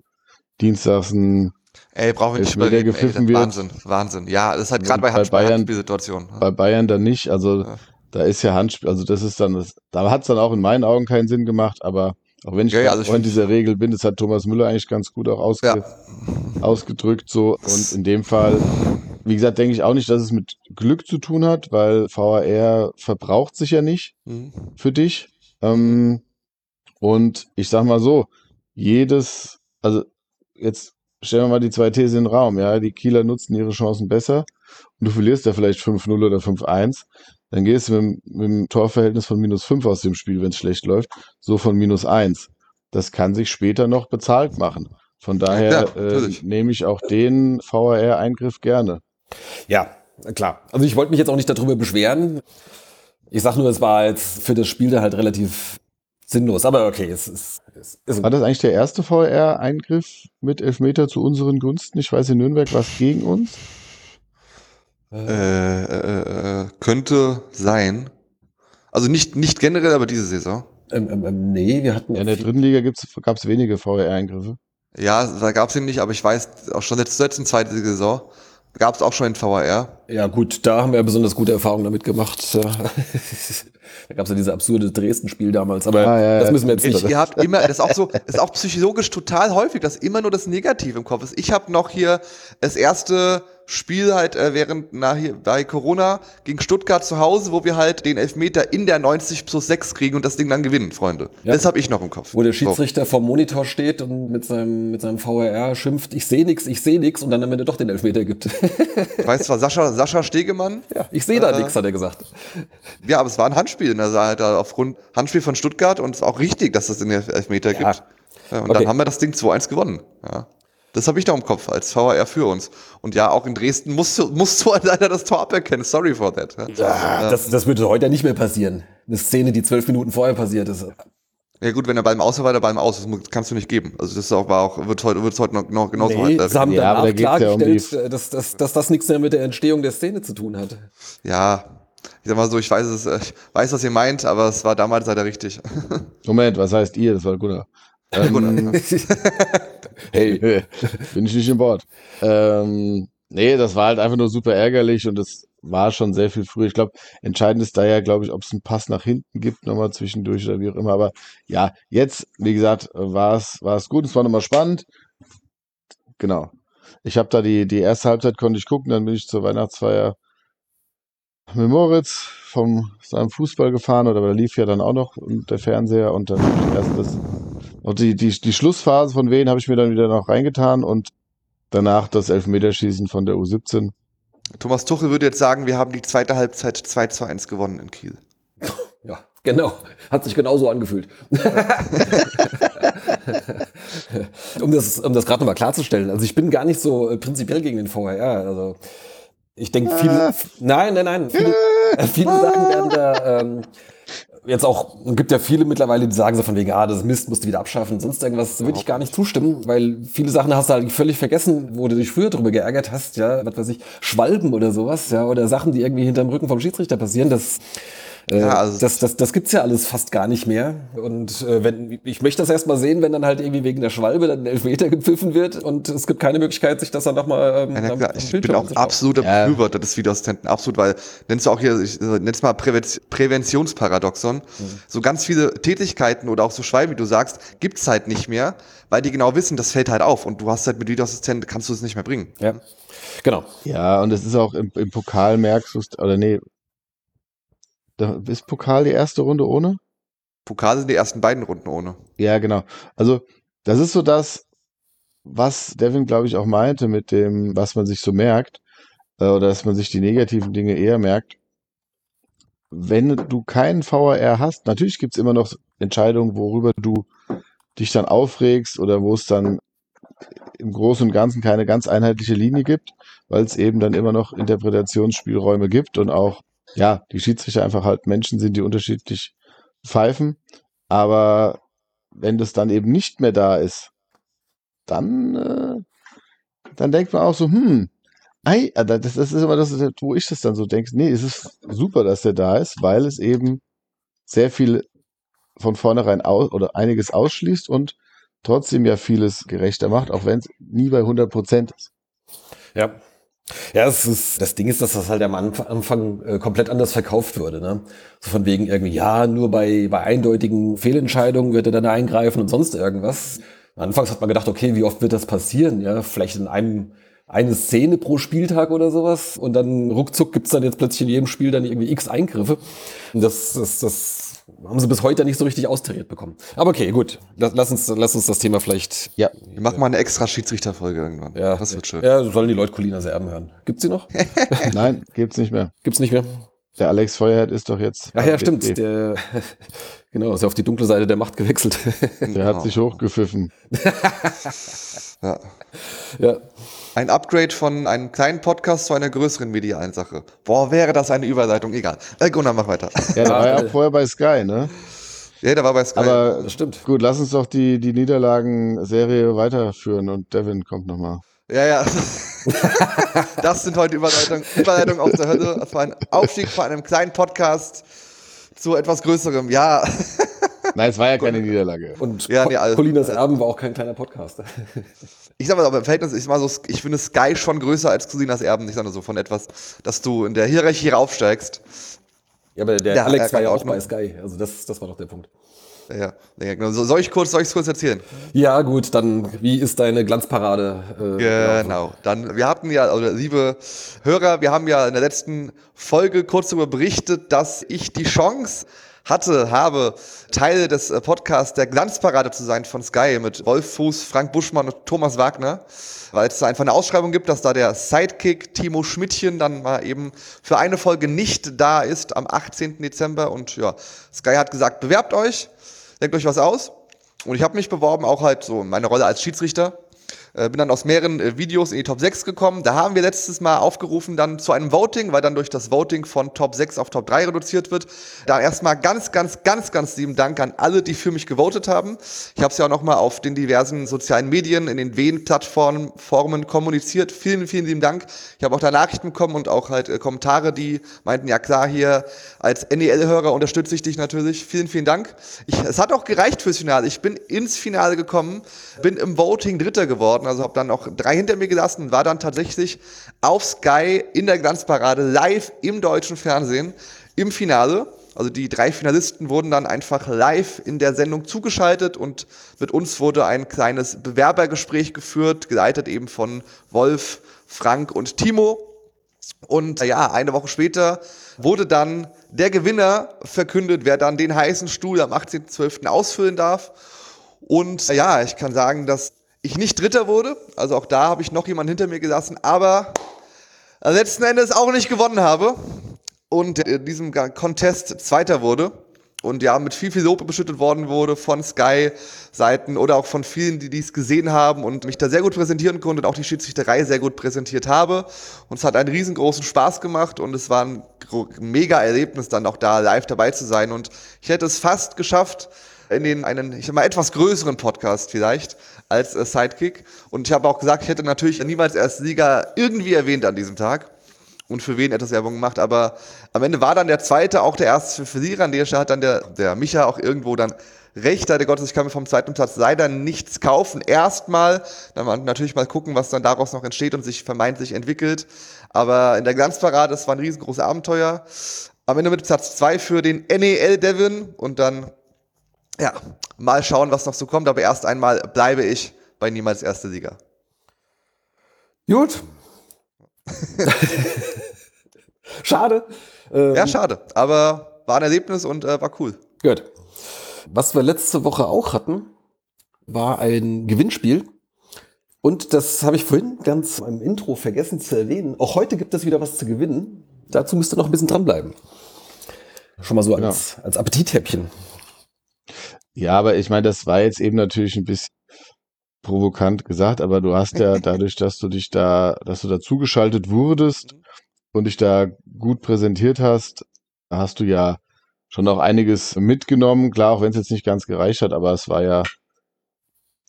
S4: dienstags ein,
S3: Ey, brauchen wir nicht ey,
S4: gepfiffen wird.
S3: Wahnsinn, Wahnsinn. Ja, das ist halt gerade
S4: Bei
S3: bei,
S4: Bayern-
S3: Handspielsituationen.
S4: bei Bayern dann nicht. Also
S3: Ja.
S4: da ist ja Handspiel, also das ist dann, das, da hat es dann auch in meinen Augen keinen Sinn gemacht, aber auch wenn ich
S3: Ja, ja, also ich
S4: Freund dieser Regel bin, das hat Thomas Müller eigentlich ganz gut auch ausge,
S3: Ja.
S4: ausgedrückt so. Und in dem Fall, wie gesagt, denke ich auch nicht, dass es mit Glück zu tun hat, weil VAR verbraucht sich ja nicht
S3: Mhm.
S4: für dich. Ähm, und ich sag mal so, jedes, also jetzt stellen wir mal die zwei Thesen in den Raum, ja, die Kieler nutzen ihre Chancen besser und du verlierst ja vielleicht 5-0 oder 5-1, dann gehst du mit, dem- mit dem Torverhältnis von minus 5 aus dem Spiel, wenn es schlecht läuft, so von minus 1. Das kann sich später noch bezahlt machen. Von daher
S3: Ja,
S4: äh, nehme ich auch den VAR-Eingriff gerne.
S2: Ja, klar. Also ich wollte mich jetzt auch nicht darüber beschweren. Ich sag nur, es war jetzt für das Spiel da halt relativ sinnlos. Aber okay, es ist, es ist
S4: War das eigentlich der erste VAR-Eingriff mit Elfmeter zu unseren Gunsten? Ich weiß, in Nürnberg war es gegen uns.
S3: Äh, äh, äh, könnte sein. Also nicht, nicht generell, aber diese Saison.
S2: ähm, ähm, ähm, nee, wir hatten
S4: In der dritten Liga gab es wenige VAR-Eingriffe.
S3: Ja, da gab es ihn nicht, aber ich weiß auch schon letzte, letzte zweite Saison Gab es auch schon in VR.
S2: Ja, gut, da haben wir besonders gute Erfahrungen damit gemacht. [laughs] da gab es ja diese absurde Dresden-Spiel damals, aber
S4: Ah, ja,
S2: das müssen wir jetzt
S3: Ich,
S2: nicht.
S3: ihr habt [laughs] immer, das ist auch so, ist auch psychologisch total häufig, dass immer nur das Negative im Kopf ist. Ich habe noch hier das erste Spiel halt äh, während na, hier, bei Corona gegen Stuttgart zu Hause, wo wir halt den Elfmeter in der 90 plus 6 kriegen und das Ding dann gewinnen, Freunde.
S2: Ja.
S3: Das habe ich noch im Kopf.
S2: Wo der Schiedsrichter vom Monitor steht und mit seinem, mit seinem VRR schimpft, ich sehe nix, ich sehe nix und dann am Ende doch den Elfmeter gibt.
S3: So. [laughs] Weißt du, Sascha, Sascha Stegemann?
S2: ja, ich sehe da
S3: Äh,
S2: nix, hat er gesagt.
S3: Ja, aber es war ein Handspiel. Also halt aufgrund Handspiel von Stuttgart und es ist auch richtig, dass es den Elf- Elfmeter
S2: Ja.
S3: gibt. Ja, und
S2: Okay.
S3: dann haben wir das Ding 2-1 gewonnen. Ja. Das habe ich noch im Kopf als VAR für uns. Und ja, auch in Dresden musst du, musst du [laughs] halt leider das Tor aberkennen. Sorry for that. Ja,
S2: das, das würde heute ja nicht mehr passieren. Eine Szene, die zwölf Minuten vorher passiert ist.
S3: ja gut, wenn der Ball im Aus war, der Ball im Aus. Das kannst du nicht geben. Also das ist auch, war auch, wird heute, wird heute noch, noch genauso
S2: Nee,
S3: halt,
S2: sie haben
S4: Ja, aber
S2: danach
S4: da geht's ja um
S2: klargestellt, dass, dass, dass das nichts mehr mit der Entstehung der Szene zu tun hat.
S3: Ja, ich sag mal so, ich weiß es, äh, ich weiß, was ihr meint, aber es war damals leider richtig. [laughs]
S4: Moment, was heißt ihr? Das war Gunnar. Ähm, [laughs]
S2: hey,
S4: bin ich nicht im Bord. Ähm, nee, das war halt einfach nur super ärgerlich und es war schon sehr viel früher. Ich glaube, entscheidend ist da ja, glaube ich, ob es einen Pass nach hinten gibt, nochmal zwischendurch oder wie auch immer. Aber ja, jetzt, wie gesagt, war es war es gut. Es war nochmal spannend. Genau. Ich habe da die, die erste Halbzeit konnte ich gucken, dann bin ich zur Weihnachtsfeier mit Moritz vom seinem Fußball gefahren oder da lief ja dann auch noch der Fernseher und dann hab ich erst das und die, die, die Schlussphase von Wien habe ich mir dann wieder noch reingetan und danach das Elfmeterschießen von der U17.
S3: Thomas Tuchel würde jetzt sagen, wir haben die zweite Halbzeit 2 zu 1 gewonnen in Kiel. [laughs]
S2: ja, genau. Hat sich genauso angefühlt. [laughs] um das, um das gerade nochmal klarzustellen. Also ich bin gar nicht so äh, prinzipiell gegen den VHR. Also ich denke, viele, nein, nein, nein, viele, [laughs] äh, viele Sachen werden da ähm, jetzt auch, es gibt ja viele mittlerweile, die sagen so von wegen, ah, das Mist musst du wieder abschaffen, sonst irgendwas, würde ich gar nicht. zustimmen, weil viele Sachen hast du halt völlig vergessen, wo du dich früher drüber geärgert hast, ja, was weiß ich, Schwalben oder sowas, ja, oder Sachen, die irgendwie hinterm Rücken vom Schiedsrichter passieren, das äh,
S3: Ja, also-
S2: das, das, das gibt's ja alles fast gar nicht mehr. Und äh, wenn ich möchte das erst mal sehen, wenn dann halt irgendwie wegen der Schwalbe dann ein Elfmeter gepfiffen wird und es gibt keine Möglichkeit, sich das dann nochmal ähm,
S3: Ja,
S2: am- am
S3: ich
S2: Bildschirm
S3: bin auch absoluter
S4: Ja.
S3: Befürworter des Videoassistenten, absolut, weil nennst du auch hier, ich äh, nenn's mal Präven Präventionsparadoxon. So ganz viele Tätigkeiten oder auch so Schwalben, wie du sagst, gibt's halt nicht mehr, weil die genau wissen, das fällt halt auf und du hast halt mit Videoassistenten, kannst du es nicht mehr bringen.
S2: Ja, genau.
S4: Ja, und es ist auch im, im Pokal merkst du oder nee, da ist Pokal die erste Runde ohne?
S3: Pokal sind die ersten beiden Runden ohne.
S4: Ja, genau. Also, das ist so das, was Devin, glaube ich, auch meinte mit dem, was man sich so merkt, äh, oder dass man sich die negativen Dinge eher merkt. Wenn du keinen VAR hast, natürlich gibt's immer noch Entscheidungen, worüber du dich dann aufregst oder wo es dann im Großen und Ganzen keine ganz einheitliche Linie gibt, weil es eben dann immer noch Interpretationsspielräume gibt und auch, ja, die Schiedsrichter einfach halt Menschen sind, die unterschiedlich pfeifen. Aber wenn das dann eben nicht mehr da ist, dann, äh, dann denkt man auch so, hm, ei, äh, das, das ist immer das, wo ich das dann so denke, nee, es ist super, dass der da ist, weil es eben sehr viel von vornherein aus, oder einiges ausschließt und trotzdem ja vieles gerechter macht, auch wenn es nie bei 100 Prozent ist.
S2: Ja. Ja, es ist, das Ding ist, dass das halt am Anf- Anfang äh, komplett anders verkauft wurde. Ne? So von wegen irgendwie, ja, nur bei, bei eindeutigen Fehlentscheidungen wird er dann eingreifen und sonst irgendwas. Anfangs hat man gedacht, okay, wie oft wird das passieren? Ja, vielleicht in einem eine Szene pro Spieltag oder sowas. Und dann ruckzuck gibt's dann jetzt plötzlich in jedem Spiel dann irgendwie x Eingriffe. Und das, das, das haben sie bis heute nicht so richtig austariert bekommen. Aber okay, gut. Lass, lass, uns, lass uns das Thema vielleicht.
S4: Ja,
S3: Wir machen mal eine extra Schiedsrichterfolge irgendwann.
S2: Ja,
S3: das wird schön.
S2: Ja, sollen die Leute Colinas Erben hören. Gibt's sie noch? [laughs]
S4: nein, gibt's nicht mehr.
S2: Gibt's nicht mehr?
S4: Der Alex Feuerhead ist doch jetzt.
S2: Ach ja, stimmt. Der, [laughs] genau, ist ja auf die dunkle Seite der Macht gewechselt.
S4: Der hat sich hochgepfiffen. [laughs]
S3: Ja.
S2: Ja.
S3: Ein Upgrade von einem kleinen Podcast zu einer größeren medialen Sache. Boah, wäre das eine Überleitung, egal. Äh, Gunnar, mach weiter.
S4: Ja, der war ja auch vorher bei Sky, ne?
S3: ja, der war bei Sky.
S4: Aber
S2: Das stimmt.
S4: gut, lass uns doch die, die Niederlagenserie weiterführen und Devin kommt nochmal.
S3: Ja, ja. [laughs] das sind heute Überleitungen Überleitung aus der Hölle. Das war ein Aufstieg von einem kleinen Podcast zu etwas Größerem. Ja,
S4: Nein, es war ja keine Niederlage.
S2: Und
S3: Ja, nee, also-
S2: Colinas Erben war auch kein kleiner Podcast.
S3: Ich sag mal, aber im Verhältnis ist mal so, ich finde Sky schon größer als Casinas Erben. Ich sag nur so von etwas, dass du in der Hierarchie raufsteigst.
S2: Ja, aber der
S3: Ja,
S2: Alex war ja auch
S3: Ordnung.
S2: bei Sky. Also das, das war doch der Punkt.
S3: Ja, ja genau. So, soll ich kurz, soll ich kurz erzählen?
S2: Ja, gut, dann wie ist deine Glanzparade? Äh?
S3: Genau. Dann, wir hatten ja, also liebe Hörer, wir haben ja in der letzten Folge kurz darüber berichtet, dass ich die Chance hatte, habe, Teil des äh, Podcasts der Glanzparade zu sein von Sky mit Wolf Fuß, Frank Buschmann und Thomas Wagner, weil es da einfach eine Ausschreibung gibt, dass da der Sidekick Timo Schmidtchen dann mal eben für eine Folge nicht da ist am 18. Dezember und ja, Sky hat gesagt, bewerbt euch, denkt euch was aus und ich habe mich beworben, auch halt so in meiner Rolle als Schiedsrichter. Äh, bin dann aus mehreren äh, Videos in die Top 6 gekommen. Da haben wir letztes Mal aufgerufen dann zu einem Voting, weil dann durch das Voting von Top 6 auf Top 3 reduziert wird. Da erstmal ganz, ganz, ganz, ganz lieben Dank an alle, die für mich gewotet haben. Ich habe es ja auch nochmal auf den diversen sozialen Medien, in den Wen-Plattformen Formen kommuniziert. Vielen, vielen lieben Dank. Ich habe auch da Nachrichten bekommen und auch halt äh, Kommentare, die meinten, ja klar, hier als NEL-Hörer unterstütze ich dich natürlich. Vielen, vielen Dank. Ich, es hat auch gereicht fürs Finale. Ich bin ins Finale gekommen, bin im Voting Dritter geworden, also habe dann auch drei hinter mir gelassen war dann tatsächlich auf Sky in der Glanzparade live im deutschen Fernsehen im Finale. Also die drei Finalisten wurden dann einfach live in der Sendung zugeschaltet und mit uns wurde ein kleines Bewerbergespräch geführt, geleitet eben von Wolf, Frank und Timo. Und ja, eine Woche später wurde dann der Gewinner verkündet, wer dann den heißen Stuhl am 18.12. ausfüllen darf. Und ja, ich kann sagen, dass ich nicht Dritter wurde. Also auch da habe ich noch jemanden hinter mir gelassen, aber letzten Endes auch nicht gewonnen habe. Und in diesem Contest Zweiter wurde. Und ja, mit viel, viel Lob beschüttet worden wurde von Sky-Seiten oder auch von vielen, die dies gesehen haben und mich da sehr gut präsentieren konnte und auch die Schiedsrichterei sehr gut präsentiert habe. Und es hat einen riesengroßen Spaß gemacht und es war ein mega Erlebnis, dann auch da live dabei zu sein. Und ich hätte es fast geschafft, in den einen, ich sag mal, etwas größeren Podcast vielleicht als äh, Sidekick. Und ich habe auch gesagt, ich hätte natürlich niemals erst Sieger irgendwie erwähnt an diesem Tag und für wen etwas Werbung gemacht, aber am Ende war dann der zweite auch der erste für Verlierer. An der Stelle hat dann der, der Micha auch irgendwo dann recht, leider Gottes, ich kann mir vom zweiten Platz leider nichts kaufen. Erstmal, dann natürlich mal gucken, was dann daraus noch entsteht und sich vermeintlich entwickelt. Aber in der Glanzparade, das war ein riesengroßes Abenteuer. Am Ende mit Platz zwei für den NEL Devon und dann, ja, mal schauen, was noch so kommt. Aber erst einmal bleibe ich bei niemals erster Sieger.
S2: Gut. [laughs] Schade. Ähm,
S3: Ja, schade. Aber war ein Erlebnis und äh, war cool.
S2: Gut. Was wir letzte Woche auch hatten, war ein Gewinnspiel. Und das habe ich vorhin ganz im Intro vergessen zu erwähnen. Auch heute gibt es wieder was zu gewinnen. Dazu müsst ihr noch ein bisschen dranbleiben. Schon mal so als, als Appetithäppchen.
S4: Ja, aber ich meine, das war jetzt eben natürlich ein bisschen provokant gesagt, aber du hast ja [laughs] dadurch, dass du dich da, dass du da zugeschaltet wurdest und dich da gut präsentiert hast, hast du ja schon auch einiges mitgenommen. Klar, auch wenn es jetzt nicht ganz gereicht hat, aber es war ja,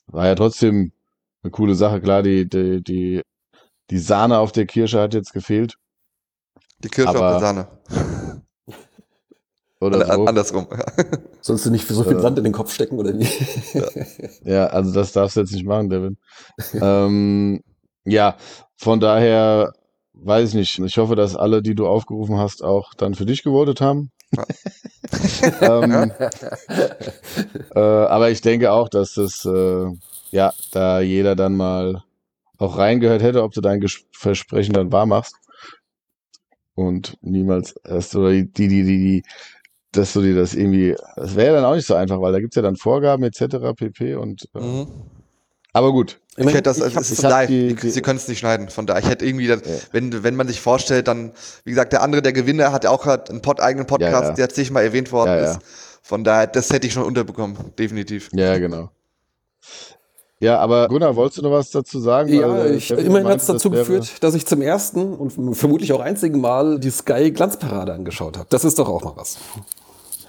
S4: war ja trotzdem eine coole Sache. Klar, die, die, die, die Sahne auf der Kirsche hat jetzt gefehlt.
S3: Die Kirsche auf
S4: Aber-
S3: der Sahne.
S4: Oder
S3: An-
S4: so.
S3: Andersrum. Ja. [laughs]
S2: Sollst du nicht so viel
S4: Äh.
S2: Sand in den Kopf stecken oder wie?
S4: Ja, also das darfst du jetzt nicht machen, Devin. ähm, ja, von daher weiß ich nicht. Ich hoffe, dass alle, die du aufgerufen hast, auch dann für dich gewotet haben. ähm, [laughs] äh, aber ich denke auch, dass das, äh, ja, da jeder dann mal auch reingehört hätte, ob du dein Ges Versprechen dann wahr machst. Und niemals erst, oder die, die, die, die, dass du dir das irgendwie, das wäre dann auch nicht so einfach, weil da gibt's ja dann Vorgaben etc. pp. Und äh,
S3: Mhm.
S4: aber gut.
S3: Ich hätte das,
S2: ich
S3: es ist live,
S4: die-
S3: die, Sie können es nicht schneiden. Von da, ich hätte irgendwie, das,
S4: Ja.
S3: wenn, wenn man sich vorstellt, dann, wie gesagt, der andere, der Gewinner, hat ja auch einen Pod, eigenen Podcast,
S4: Ja, ja.
S3: der jetzt nicht mal erwähnt worden
S4: Ja, ja.
S3: ist. Von daher, das hätte ich schon unterbekommen, definitiv.
S4: Ja, genau. Ja, aber Gunnar, wolltest du noch was dazu sagen?
S2: Ja,
S4: Weil, äh,
S2: ich, immerhin hat es dazu
S4: das
S2: geführt, dass ich zum ersten und vermutlich auch einzigen Mal die Sky Glanzparade angeschaut habe. Das ist doch auch mal was.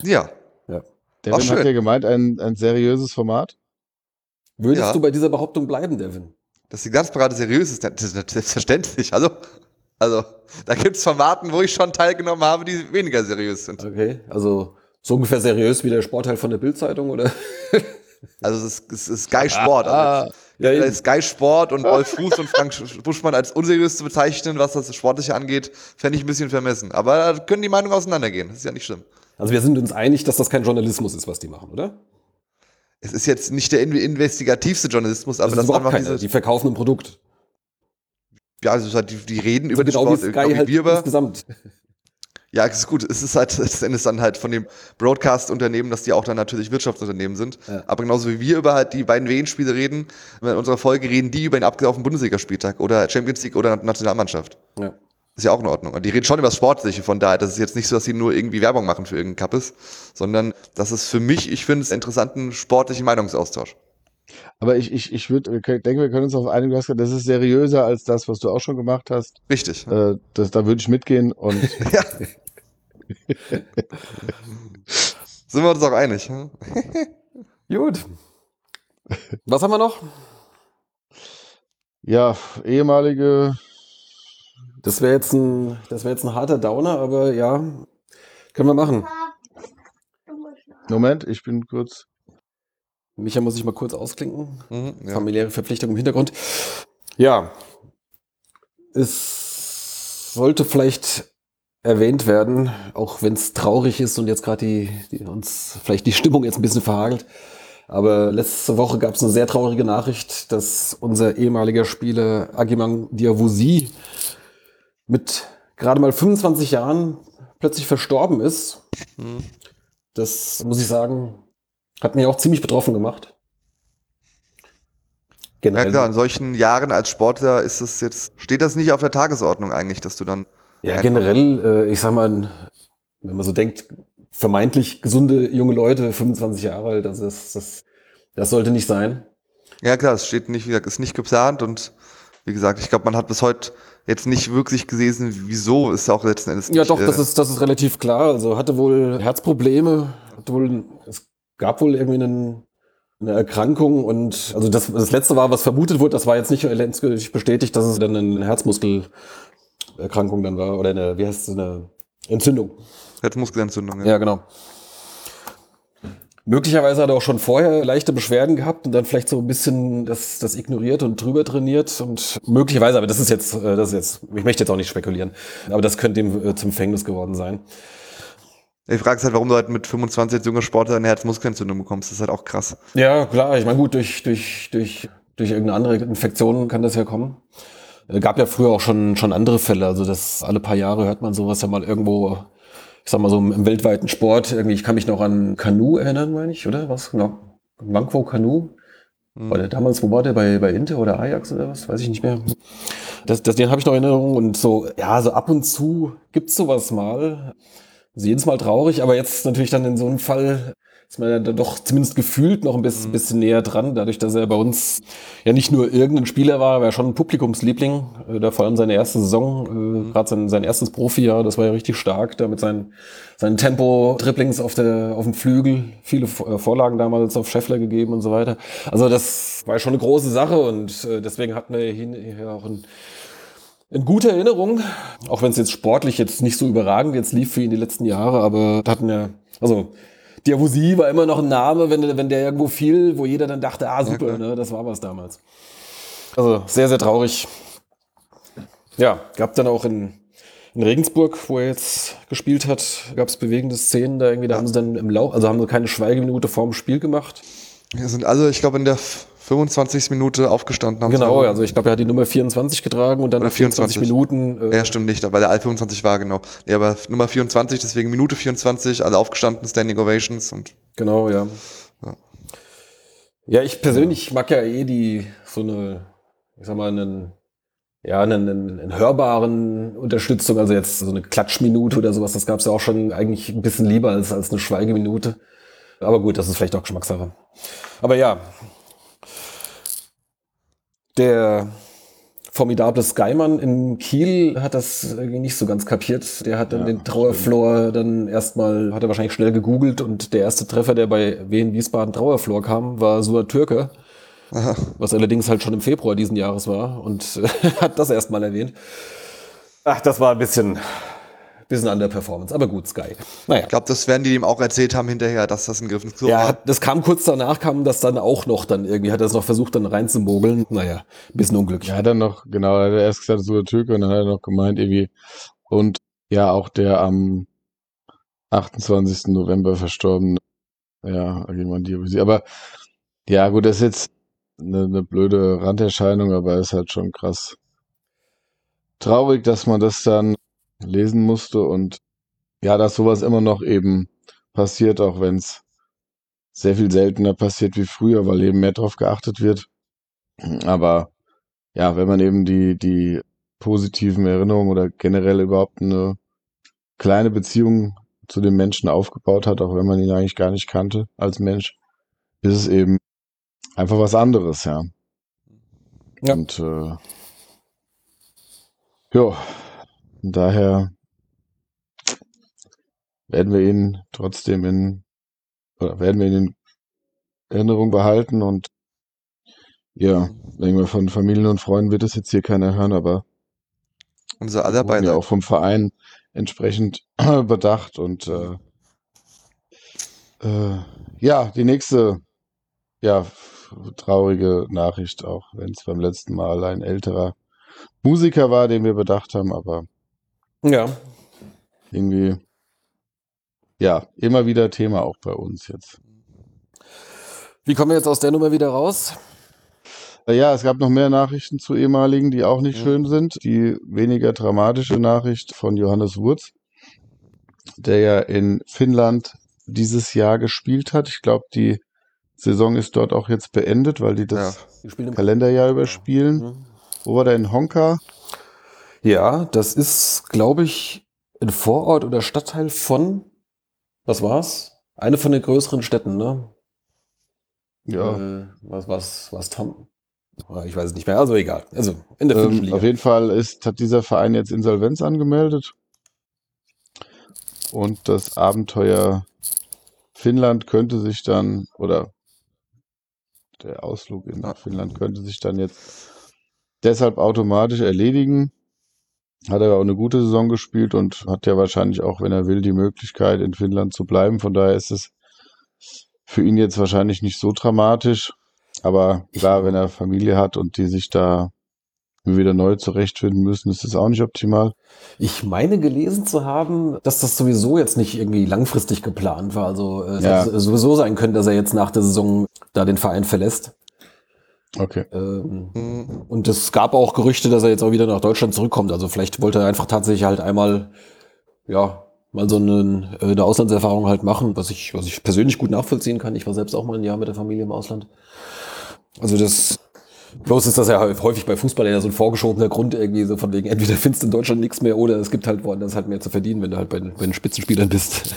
S3: Ja.
S2: Ja.
S4: Devin
S3: Ach,
S4: hat ja gemeint, ein, ein seriöses Format.
S2: Würdest
S3: Ja.
S2: du bei dieser Behauptung bleiben, Devin?
S3: Dass die Glanzparade seriös ist, das ist selbstverständlich. Also, also da gibt's Formaten, wo ich schon teilgenommen habe, die weniger seriös sind.
S2: Okay, also so ungefähr seriös wie der Sportteil von der Bildzeitung oder? [laughs]
S3: Also es ist, es ist Sky Sport. Also
S2: Ja,
S3: äh,
S2: eben.
S3: Sky Sport und Wolf Fuß und Frank Buschmann als unseriös zu bezeichnen, was das Sportliche angeht, fände ich ein bisschen vermessen. Aber da können die Meinungen auseinandergehen. Das ist ja nicht schlimm.
S2: Also wir sind uns einig, dass das kein Journalismus ist, was die machen, oder?
S3: Es ist jetzt nicht der in- investigativste Journalismus, aber
S2: Das
S3: das,
S2: ist
S3: ist
S2: überhaupt
S3: diese,
S2: Die verkaufen ein Produkt.
S3: ja, also es ist halt die, die reden über den
S2: genau
S3: Sport,
S2: wie
S3: genau wie
S2: halt
S3: wir über,
S2: insgesamt.
S3: Ja, es ist gut. Es ist halt [laughs] letztendlich dann halt von dem Broadcast-Unternehmen, dass die auch dann natürlich Wirtschaftsunternehmen sind.
S2: Ja.
S3: Aber genauso wie wir über halt die beiden WN-Spiele reden, in unserer Folge reden die über den abgelaufenen Bundesligaspieltag oder Champions League oder Nationalmannschaft.
S2: Ja.
S3: Ist ja auch in Ordnung. Und die reden schon über das Sportliche, von daher, das ist jetzt nicht so, dass sie nur irgendwie Werbung machen für irgendeinen Kappes, sondern das ist für mich, ich finde es interessanten sportlichen Meinungsaustausch.
S4: Aber ich, ich, ich würde, denke, wir können uns auf einigen, gesagt, das ist seriöser als das, was du auch schon gemacht hast.
S3: Richtig.
S4: Äh, das, da würde ich mitgehen und [laughs]
S3: Ja. Sind wir uns auch einig? Hm? [laughs]
S2: Gut. Was haben wir noch?
S4: ja, ehemalige,
S2: Das wäre jetzt ein, das wäre jetzt ein harter Downer, aber ja, können wir machen.
S4: Moment, ich bin kurz.
S2: Micha muss ich mal kurz ausklinken.
S3: Mhm, ja.
S2: Familiäre Verpflichtung im Hintergrund. Ja. Es sollte vielleicht erwähnt werden, auch wenn es traurig ist und jetzt gerade die, die uns vielleicht die Stimmung jetzt ein bisschen verhagelt. Aber letzte Woche gab es eine sehr traurige Nachricht, dass unser ehemaliger Spieler Agiman Diawusi mit gerade mal 25 Jahren plötzlich verstorben ist.
S3: Mhm.
S2: Das muss ich sagen, hat mich auch ziemlich betroffen gemacht.
S3: Ja klar, in solchen Jahren als Sportler ist es jetzt, steht das nicht auf der Tagesordnung eigentlich, dass du dann
S2: Ja, generell, äh, ich sag mal, wenn man so denkt, vermeintlich gesunde junge Leute, 25 Jahre alt, das, ist, das, das sollte nicht sein.
S3: Ja klar, es steht nicht, wie gesagt, ist nicht geplant und wie gesagt, ich glaube, man hat bis heute jetzt nicht wirklich gesehen, wieso ist auch letzten Endes
S2: Ja,
S3: nicht,
S2: doch,
S3: äh,
S2: das ist, das ist relativ klar. Also hatte wohl Herzprobleme, hatte wohl, es gab wohl irgendwie einen, eine Erkrankung und also das, das letzte war, was vermutet wurde, das war jetzt nicht letztendlich bestätigt, dass es dann eine Herzmuskelerkrankung dann war oder eine, wie heißt es, eine Entzündung.
S3: Herzmuskelentzündung.
S2: Ja, genau. Möglicherweise hat er auch schon vorher leichte Beschwerden gehabt und dann vielleicht so ein bisschen das, das ignoriert und drüber trainiert und möglicherweise, aber das ist jetzt, äh, das ist jetzt, ich möchte jetzt auch nicht spekulieren, aber das könnte ihm äh, zum Fängnis geworden sein.
S3: Die Frage halt, warum du halt mit 25 als junger Sportler eine Herzmuskelentzündung bekommst. Das ist halt auch krass.
S2: Ja, klar, ich meine, gut, durch, durch, durch, durch irgendeine andere Infektion kann das ja kommen. Äh, Gab ja früher auch schon, schon andere Fälle, also das alle paar Jahre hört man sowas ja mal irgendwo, ich sag mal so im, weltweiten Sport. Irgendwie, ich kann mich noch an Kanu erinnern, meine ich, oder? Was? Genau. Wankwo Kanu.
S3: Hm.
S2: War der damals, wo war der? Bei, bei Inter oder Ajax oder was? Weiß ich nicht mehr. Das, das, den habe ich noch in Erinnerung und so, ja, so ab und zu gibt's sowas mal. Also jedes Mal traurig, aber jetzt natürlich dann in so einem Fall ist man ja dann doch zumindest gefühlt noch ein bisschen, bisschen näher dran, dadurch, dass er bei uns ja nicht nur irgendein Spieler war, aber ja schon ein Publikumsliebling. Äh, da vor allem seine erste Saison, äh, gerade sein, sein erstes Profijahr, das war ja richtig stark, da mit seinen, seinen Tempo-Dribblings auf, der, auf dem Flügel, viele äh, Vorlagen damals auf Scheffler gegeben und so weiter. Also das war ja schon eine große Sache und äh, deswegen hatten wir hier, auch ein in guter Erinnerung, auch wenn es jetzt sportlich jetzt nicht so überragend jetzt lief für ihn die letzten Jahre, aber hatten ja, also Diawusi war immer noch ein Name, wenn, der- wenn der irgendwo fiel, wo jeder dann dachte, ah super,
S3: klar.
S2: ne, das war was damals. Also sehr, sehr traurig. Ja, gab dann auch in, in Regensburg, wo er jetzt gespielt hat, gab es bewegende Szenen da irgendwie, da haben sie dann im Lauf, also haben sie keine Schweigeminute vorm Spiel gemacht.
S3: Wir sind alle, ich glaube, in der 25. Minute aufgestanden. haben
S2: Genau, also ich glaube, er hat die Nummer 24 getragen und dann
S3: Oder
S2: nach 24
S3: 24.
S2: Minuten äh,
S3: Ja, stimmt nicht, weil der Al 25 war, genau. Ja, aber Nummer 24, deswegen Minute 24, alle aufgestanden, Standing Ovations und
S2: Genau, ja.
S3: Ja.
S2: Ja, ich persönlich mag ja eh die so eine, ich sag mal, einen, ja, einen, einen, einen hörbaren Unterstützung, also jetzt so eine Klatschminute oder sowas, das gab's ja auch schon eigentlich ein bisschen lieber als, als eine Schweigeminute. Aber gut, das ist vielleicht auch Geschmackssache. Aber ja. Der formidable Skymann in Kiel hat das irgendwie nicht so ganz kapiert. Der hat dann
S4: Ja,
S2: den Trauerflor dann erstmal, hat er wahrscheinlich schnell gegoogelt und der erste Treffer, der bei Wien Wiesbaden Trauerflor kam, war Suat Türke. Was allerdings halt schon im Februar diesen Jahres war und [laughs] hat das erstmal erwähnt. Ach, das war ein bisschen, bisschen an der Performance. Aber gut, Sky. Naja.
S3: Ich glaube, das werden die ihm auch erzählt haben hinterher, dass das ein Griff ins Klo
S2: Ja,
S3: war.
S2: hat- das kam kurz danach, kam das dann auch noch, dann irgendwie hat er es noch versucht, dann reinzumogeln. Naja, ein bisschen unglücklich.
S4: Ja, hat er noch, genau, hat er erst gesagt, so der Türke und dann hat er noch gemeint, irgendwie, und ja, auch der am 28. November verstorbene, ja, Agilman Diabusi. Aber ja, gut, das ist jetzt eine, eine blöde Randerscheinung, aber ist halt schon krass traurig, dass man das dann lesen musste und ja, dass sowas immer noch eben passiert, auch wenn es sehr viel seltener passiert wie früher, weil eben mehr drauf geachtet wird. Aber ja, wenn man eben die, die positiven Erinnerungen oder generell überhaupt eine kleine Beziehung zu dem Menschen aufgebaut hat, auch wenn man ihn eigentlich gar nicht kannte als Mensch, ist es eben einfach was anderes, ja.
S2: Ja.
S4: Und äh, ja, von daher werden wir ihn trotzdem in oder werden wir ihn in Erinnerung behalten und ja, denke mal, von Familien und Freunden wird es jetzt hier keiner hören, aber
S3: Unser aller
S4: wurden ja auch vom Verein entsprechend [clears throat] bedacht und äh, äh, ja, die nächste ja traurige Nachricht auch, wenn es beim letzten Mal ein älterer Musiker war, den wir bedacht haben, aber
S2: Ja.
S4: irgendwie ja, immer wieder Thema auch bei uns jetzt.
S2: Wie kommen wir jetzt aus der Nummer wieder raus?
S4: Äh, Ja, es gab noch mehr Nachrichten zu ehemaligen, die auch nicht
S3: Ja.
S4: schön sind. Die weniger dramatische Nachricht von Johannes Wurz, der ja in Finnland dieses Jahr gespielt hat. Ich glaube, die Saison ist dort auch jetzt beendet, weil die das
S2: im
S4: Kalenderjahr überspielen.
S2: Mhm.
S4: Wo war der in Honka?
S2: Ja, das ist, glaube ich, ein Vorort oder Stadtteil von, was war's? Eine von den größeren Städten, ne?
S4: Ja,
S2: Äh, was, was, was, Tom? Ah, Ich weiß es nicht mehr, also egal. Also in der
S4: ähm,
S2: Liga.
S4: auf jeden Fall ist, hat dieser Verein jetzt Insolvenz angemeldet. Und das Abenteuer Finnland könnte sich dann, oder der Ausflug in
S3: Ja.
S4: Finnland könnte sich dann jetzt deshalb automatisch erledigen. Hat er auch eine gute Saison gespielt und hat ja wahrscheinlich auch, wenn er will, die Möglichkeit, in Finnland zu bleiben. Von daher ist es für ihn jetzt wahrscheinlich nicht so dramatisch. Aber klar, wenn er Familie hat und die sich da wieder neu zurechtfinden müssen, ist das auch nicht optimal.
S2: Ich meine gelesen zu haben, dass das sowieso jetzt nicht irgendwie langfristig geplant war. Also äh, es
S4: Ja.
S2: sowieso sein können, dass er jetzt nach der Saison da den Verein verlässt.
S4: Okay.
S2: Ähm,
S3: Mhm.
S2: und es gab auch Gerüchte, dass er jetzt auch wieder nach Deutschland zurückkommt. Also vielleicht wollte er einfach tatsächlich halt einmal, ja, mal so einen, äh, eine Auslandserfahrung halt machen, was ich, was ich persönlich gut nachvollziehen kann. Ich war selbst auch mal ein Jahr mit der Familie im Ausland. Also das, bloß ist das ja häufig bei Fußballern ja so ein vorgeschobener Grund irgendwie so von wegen, entweder findest du in Deutschland nichts mehr oder es gibt halt woanders halt mehr zu verdienen, wenn du halt bei, den- bei den Spitzenspielern bist.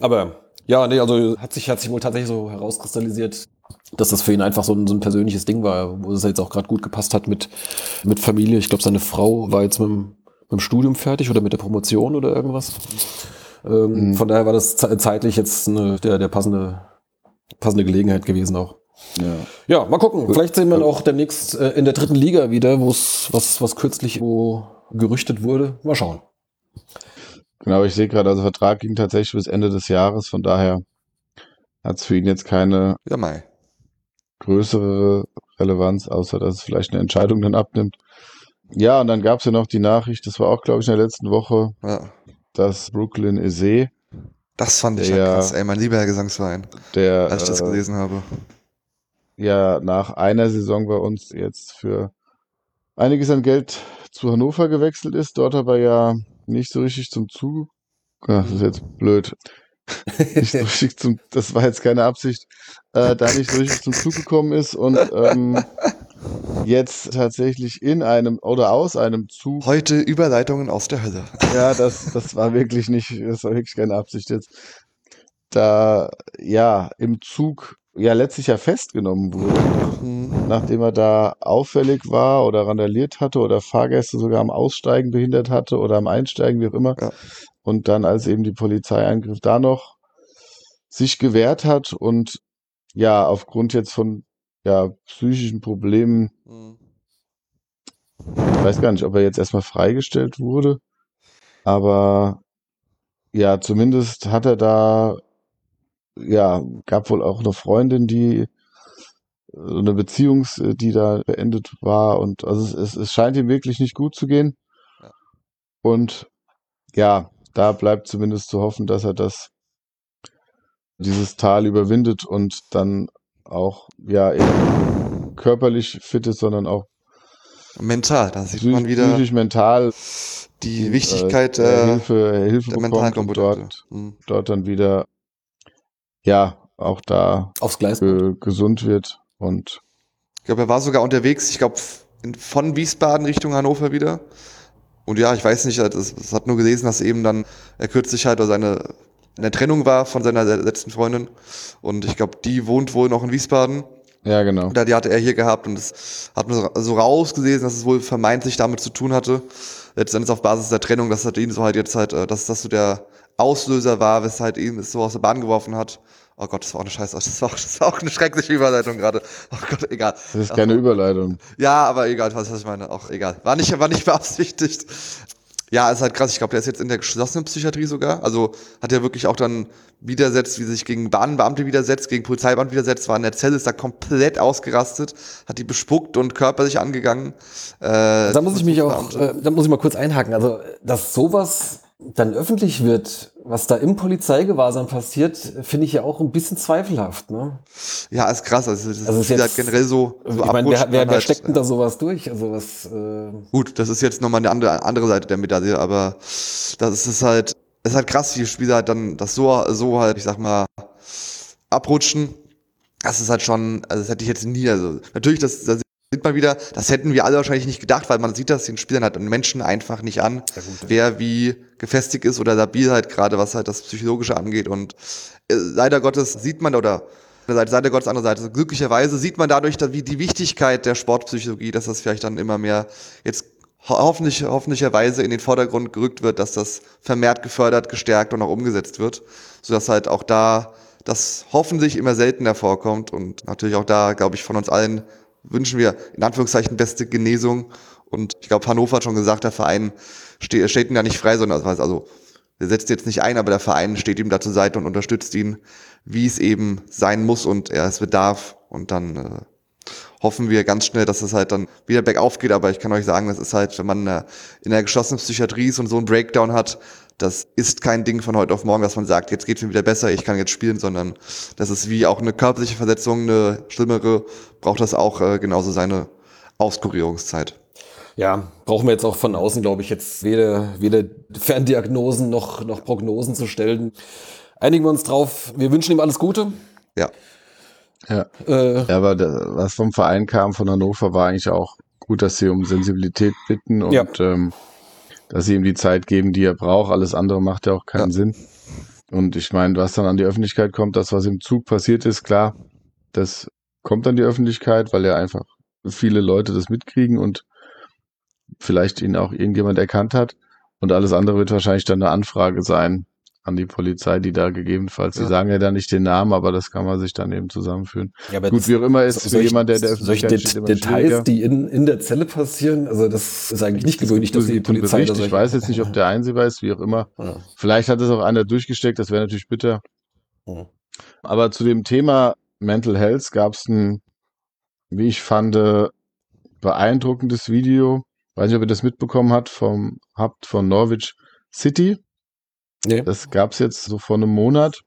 S2: Aber ja, nee, also hat sich, hat sich wohl tatsächlich so herauskristallisiert, dass das für ihn einfach so ein, so ein persönliches Ding war, wo es jetzt auch gerade gut gepasst hat mit, mit Familie. Ich glaube, seine Frau war jetzt mit dem, mit dem Studium fertig oder mit der Promotion oder irgendwas. Ähm,
S4: Mhm.
S2: Von daher war das ze- zeitlich jetzt eine, der, der passende, passende Gelegenheit gewesen auch.
S4: Ja.
S2: Ja, mal gucken. Vielleicht sehen wir ihn auch demnächst äh, in der dritten Liga wieder, wo es was, was kürzlich wo gerüchtet wurde. Mal schauen.
S4: Genau, ich sehe gerade, also Vertrag ging tatsächlich bis Ende des Jahres, von daher hat es für ihn jetzt keine
S3: Ja, Mai.
S4: Größere Relevanz, außer dass es vielleicht eine Entscheidung dann abnimmt. Ja, und dann gab es ja noch die Nachricht, das war auch, glaube ich, in der letzten Woche,
S3: Ja.
S4: dass Brooklyn Eze,
S3: Das fand ich
S4: Der-
S3: ja krass, ey, mein lieber Herr Gesangsverein,
S4: der
S3: als ich das
S4: äh,
S3: gelesen habe.
S4: ja nach einer Saison bei uns jetzt für einiges an Geld zu Hannover gewechselt ist, dort aber ja nicht so richtig zum Zug. Ach, das ist jetzt blöd. [laughs] nicht so richtig zum, das war jetzt keine Absicht, äh, da nicht so richtig zum Zug gekommen ist und ähm, jetzt tatsächlich in einem oder aus einem Zug
S3: Heute Überleitungen aus der Hölle. [laughs]
S4: Ja, das, das war wirklich nicht, das war wirklich keine Absicht jetzt. Da, ja, im Zug, ja, letztlich ja festgenommen wurde,
S3: Mhm.
S4: nachdem er da auffällig war oder randaliert hatte oder Fahrgäste sogar am Aussteigen behindert hatte oder am Einsteigen, wie auch immer.
S3: Ja.
S4: Und dann, als eben die Polizei eingriff, da noch sich gewehrt hat und ja, aufgrund jetzt von, ja, psychischen Problemen
S3: Mhm.
S4: ich weiß gar nicht, ob er jetzt erstmal freigestellt wurde. Aber ja, zumindest hat er da, ja, gab wohl auch eine Freundin, die so eine Beziehung, die da beendet war. Und also es, es, es scheint ihm wirklich nicht gut zu gehen.
S3: Ja.
S4: Und ja, da bleibt zumindest zu hoffen, dass er das dieses Tal überwindet und dann auch ja eben körperlich fit ist, sondern auch
S3: Mental, da sieht
S4: psychisch,
S3: man wieder
S4: psychisch mental
S3: die Wichtigkeit
S4: äh,
S3: äh,
S4: Hilfe, Hilfe
S3: der mentalen
S4: bekommt und
S3: Komponente.
S4: dort,
S3: Hm.
S4: dort dann wieder ja auch da
S2: Aufs Gleis.
S4: äh, gesund wird und
S3: Ich glaube, er war sogar unterwegs, ich glaube, von Wiesbaden Richtung Hannover wieder. Und ja, ich weiß nicht, es, es hat nur gelesen, dass eben dann er kürzlich halt seine in der Trennung war von seiner letzten Freundin. Und ich glaube, die wohnt wohl noch in Wiesbaden.
S4: ja genau.
S3: Oder die hatte er hier gehabt und es hat nur so rausgelesen, dass es wohl vermeintlich damit zu tun hatte. Letztendlich auf Basis der Trennung, dass das ihn so halt jetzt halt, äh, dass das so der Auslöser war, weshalb ihn es so aus der Bahn geworfen hat. Oh Gott, das war auch eine Scheiße, das war auch, [laughs] das war auch eine schreckliche Überleitung gerade. Oh Gott, egal.
S4: Das ist keine Überleitung.
S3: Ja, aber egal, was, was ich meine, auch egal. War nicht, war nicht beabsichtigt. Ja, ist halt krass. Ich glaube, der ist jetzt in der geschlossenen Psychiatrie sogar. Also hat er wirklich auch dann widersetzt, wie sich gegen Bahnbeamte widersetzt, gegen Polizeibeamte widersetzt, war in der Zelle, ist da komplett ausgerastet, hat die bespuckt und körperlich angegangen. Äh,
S2: Da muss ich mich auch, äh, da muss ich mal kurz einhaken. Also, dass sowas dann öffentlich wird, was da im Polizeigewahrsam passiert, finde ich ja auch ein bisschen zweifelhaft. Ne?
S3: Ja, ist krass. Also, das
S2: Also
S3: ist
S2: jetzt-
S3: generell so, so
S2: ich meine, wer, wer, wer
S3: halt,
S2: steckt denn da sowas durch? Also was, äh,
S3: Gut, das ist jetzt nochmal eine andere, andere Seite der Medaille, aber das ist halt, ist halt krass, wie Spieler halt dann das so, so halt, ich sag mal, abrutschen. Das ist halt schon, also das hätte ich jetzt nie, also natürlich, das, das sieht man wieder, das hätten wir alle wahrscheinlich nicht gedacht, weil man sieht das den Spielern halt und Menschen einfach nicht an, wer wie gefestigt ist oder labil halt gerade, was halt das Psychologische angeht und äh, leider Gottes sieht man oder Seite, Seite Gottes, andere Seite. Glücklicherweise sieht man dadurch, dass, wie die Wichtigkeit der Sportpsychologie, dass das vielleicht dann immer mehr jetzt ho hoffentlich, hoffentlicherweise in den Vordergrund gerückt wird, dass das vermehrt gefördert, gestärkt und auch umgesetzt wird, sodass halt auch da das hoffentlich immer seltener vorkommt und natürlich auch da, glaube ich, von uns allen wünschen wir in Anführungszeichen beste Genesung und ich glaube, Hannover hat schon gesagt, der Verein steht, steht ihm da nicht frei, sondern also der setzt jetzt nicht ein, aber der Verein steht ihm da zur Seite und unterstützt ihn, wie es eben sein muss und er es bedarf. Und dann äh, hoffen wir ganz schnell, dass es halt dann wieder bergauf geht. Aber ich kann euch sagen, das ist halt, wenn man äh, in der geschlossenen Psychiatrie ist und so einen Breakdown hat, das ist kein Ding von heute auf morgen, dass man sagt, jetzt geht's mir wieder besser, ich kann jetzt spielen, sondern das ist wie auch eine körperliche Verletzung, eine schlimmere, braucht das auch äh, genauso seine Auskurierungszeit.
S2: ja, brauchen wir jetzt auch von außen, glaube ich, jetzt weder, weder Ferndiagnosen noch, noch Prognosen zu stellen. Einigen wir uns drauf. Wir wünschen ihm alles Gute.
S3: Ja.
S4: Ja.
S2: Äh,
S4: Ja, aber da, was vom Verein kam, von Hannover, war eigentlich auch gut, dass sie um Sensibilität bitten und
S2: Ja.
S4: ähm, dass sie ihm die Zeit geben, die er braucht. Alles andere macht ja auch keinen
S3: Ja.
S4: Sinn. Und ich meine, was dann an die Öffentlichkeit kommt, das, was im Zug passiert ist, klar, das kommt an die Öffentlichkeit, weil ja einfach viele Leute das mitkriegen und vielleicht ihn auch irgendjemand erkannt hat. Und alles andere wird wahrscheinlich dann eine Anfrage sein an die Polizei, die da gegebenenfalls, die
S3: Ja.
S4: sagen ja da nicht den Namen, aber das kann man sich dann eben zusammenführen.
S2: ja, aber
S4: Gut,
S2: das-
S4: wie auch immer ist für jemand, der der
S2: solche
S4: Öffentlichkeit
S2: Det
S4: steht, immer
S2: Details, die in, in der Zelle passieren, also das ist eigentlich nicht gewöhnlich, dass die Polizei
S4: Bericht.
S2: da
S4: Ich weiß jetzt nicht, ob der einsehbar ist, wie auch immer.
S2: Ja.
S4: Vielleicht hat es auch einer durchgesteckt, das wäre natürlich bitter.
S2: Mhm.
S4: Aber zu dem Thema Mental Health gab es ein, wie ich fand, äh, beeindruckendes Video. Weiß nicht, ob ihr das mitbekommen habt, vom, habt von Norwich City.
S2: Nee.
S4: Das gab es jetzt so vor einem Monat.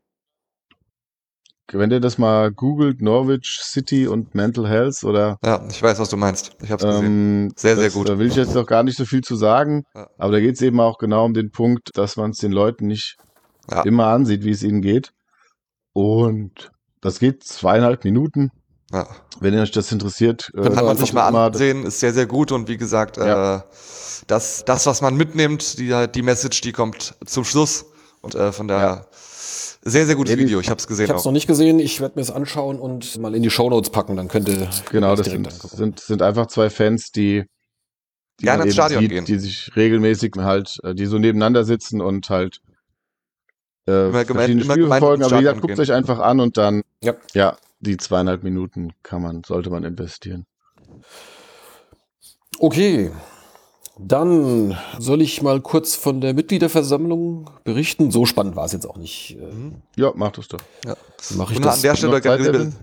S4: Wenn ihr das mal googelt, Norwich City und Mental Health oder
S3: Ja, ich weiß, was du meinst. Ich habe es gesehen.
S4: ähm,
S3: Sehr, sehr
S4: das,
S3: gut.
S4: Da will ich jetzt noch gar nicht so viel zu sagen,
S3: Ja.
S4: aber da geht es eben auch genau um den Punkt, dass man es den Leuten nicht
S3: Ja.
S4: immer ansieht, wie es ihnen geht. Und das geht zweieinhalb Minuten.
S3: Ja.
S4: Wenn ihr euch das interessiert, äh,
S3: Kann man sich mal ansehen, ist sehr, sehr gut und wie gesagt,
S4: Ja.
S3: äh, das, das, was man mitnimmt, die, die Message, die kommt zum Schluss und äh, von daher sehr, sehr gutes
S4: Ja, die-
S3: Video, ich habe es gesehen
S2: Ich habe es noch nicht gesehen. Ich werde mir es anschauen und mal in die Shownotes packen. Dann könnte
S4: Genau, das sind,
S2: angucken.
S4: sind, sind einfach zwei Fans, die, die
S3: Gerne ins Stadion
S4: sieht,
S3: gehen.
S4: die sich regelmäßig halt, äh, die so nebeneinander sitzen und halt äh,
S3: Immer
S4: verschiedene
S3: immer
S4: Spiele verfolgen.
S3: ins
S4: Aber wie gesagt, guckt
S3: gehen.
S4: euch einfach an und dann,
S2: Ja.
S4: ja, die zweieinhalb Minuten kann man, sollte man investieren.
S2: Okay. Dann soll ich mal kurz von der Mitgliederversammlung berichten. So spannend war es jetzt auch nicht. Äh,
S4: Ja, mach das doch.
S3: Ja.
S2: Mache ich
S3: Und
S2: das.
S3: an der Stelle,
S4: Evan?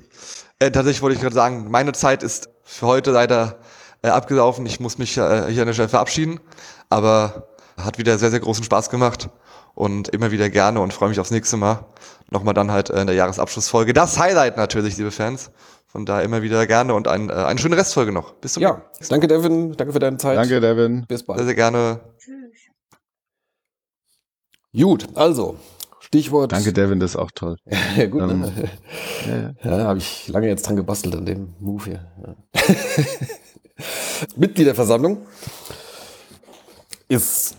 S3: äh, tatsächlich wollte ich gerade sagen, meine Zeit ist für heute leider äh, abgelaufen. Ich muss mich äh, hier an der Stelle verabschieden, aber hat wieder sehr, sehr großen Spaß gemacht und immer wieder gerne und freue mich aufs nächste Mal. Nochmal dann halt äh, in der Jahresabschlussfolge. Das Highlight natürlich, liebe Fans. Von daher immer wieder gerne und ein, äh, eine schöne Restfolge noch. Bis zum
S2: Ja, danke Devin, danke für deine Zeit.
S4: Danke, Devin.
S2: Bis
S3: Sehr,
S2: bald.
S3: sehr gerne.
S2: Gut, also Stichwort.
S4: Danke, Devin, das ist auch toll. [laughs]
S2: ja, gut,
S4: Ähm,
S2: ne?
S4: Ja, ja.
S2: Ja, habe ich lange jetzt dran gebastelt an dem Move hier. Ja. [laughs] Mitgliederversammlung ist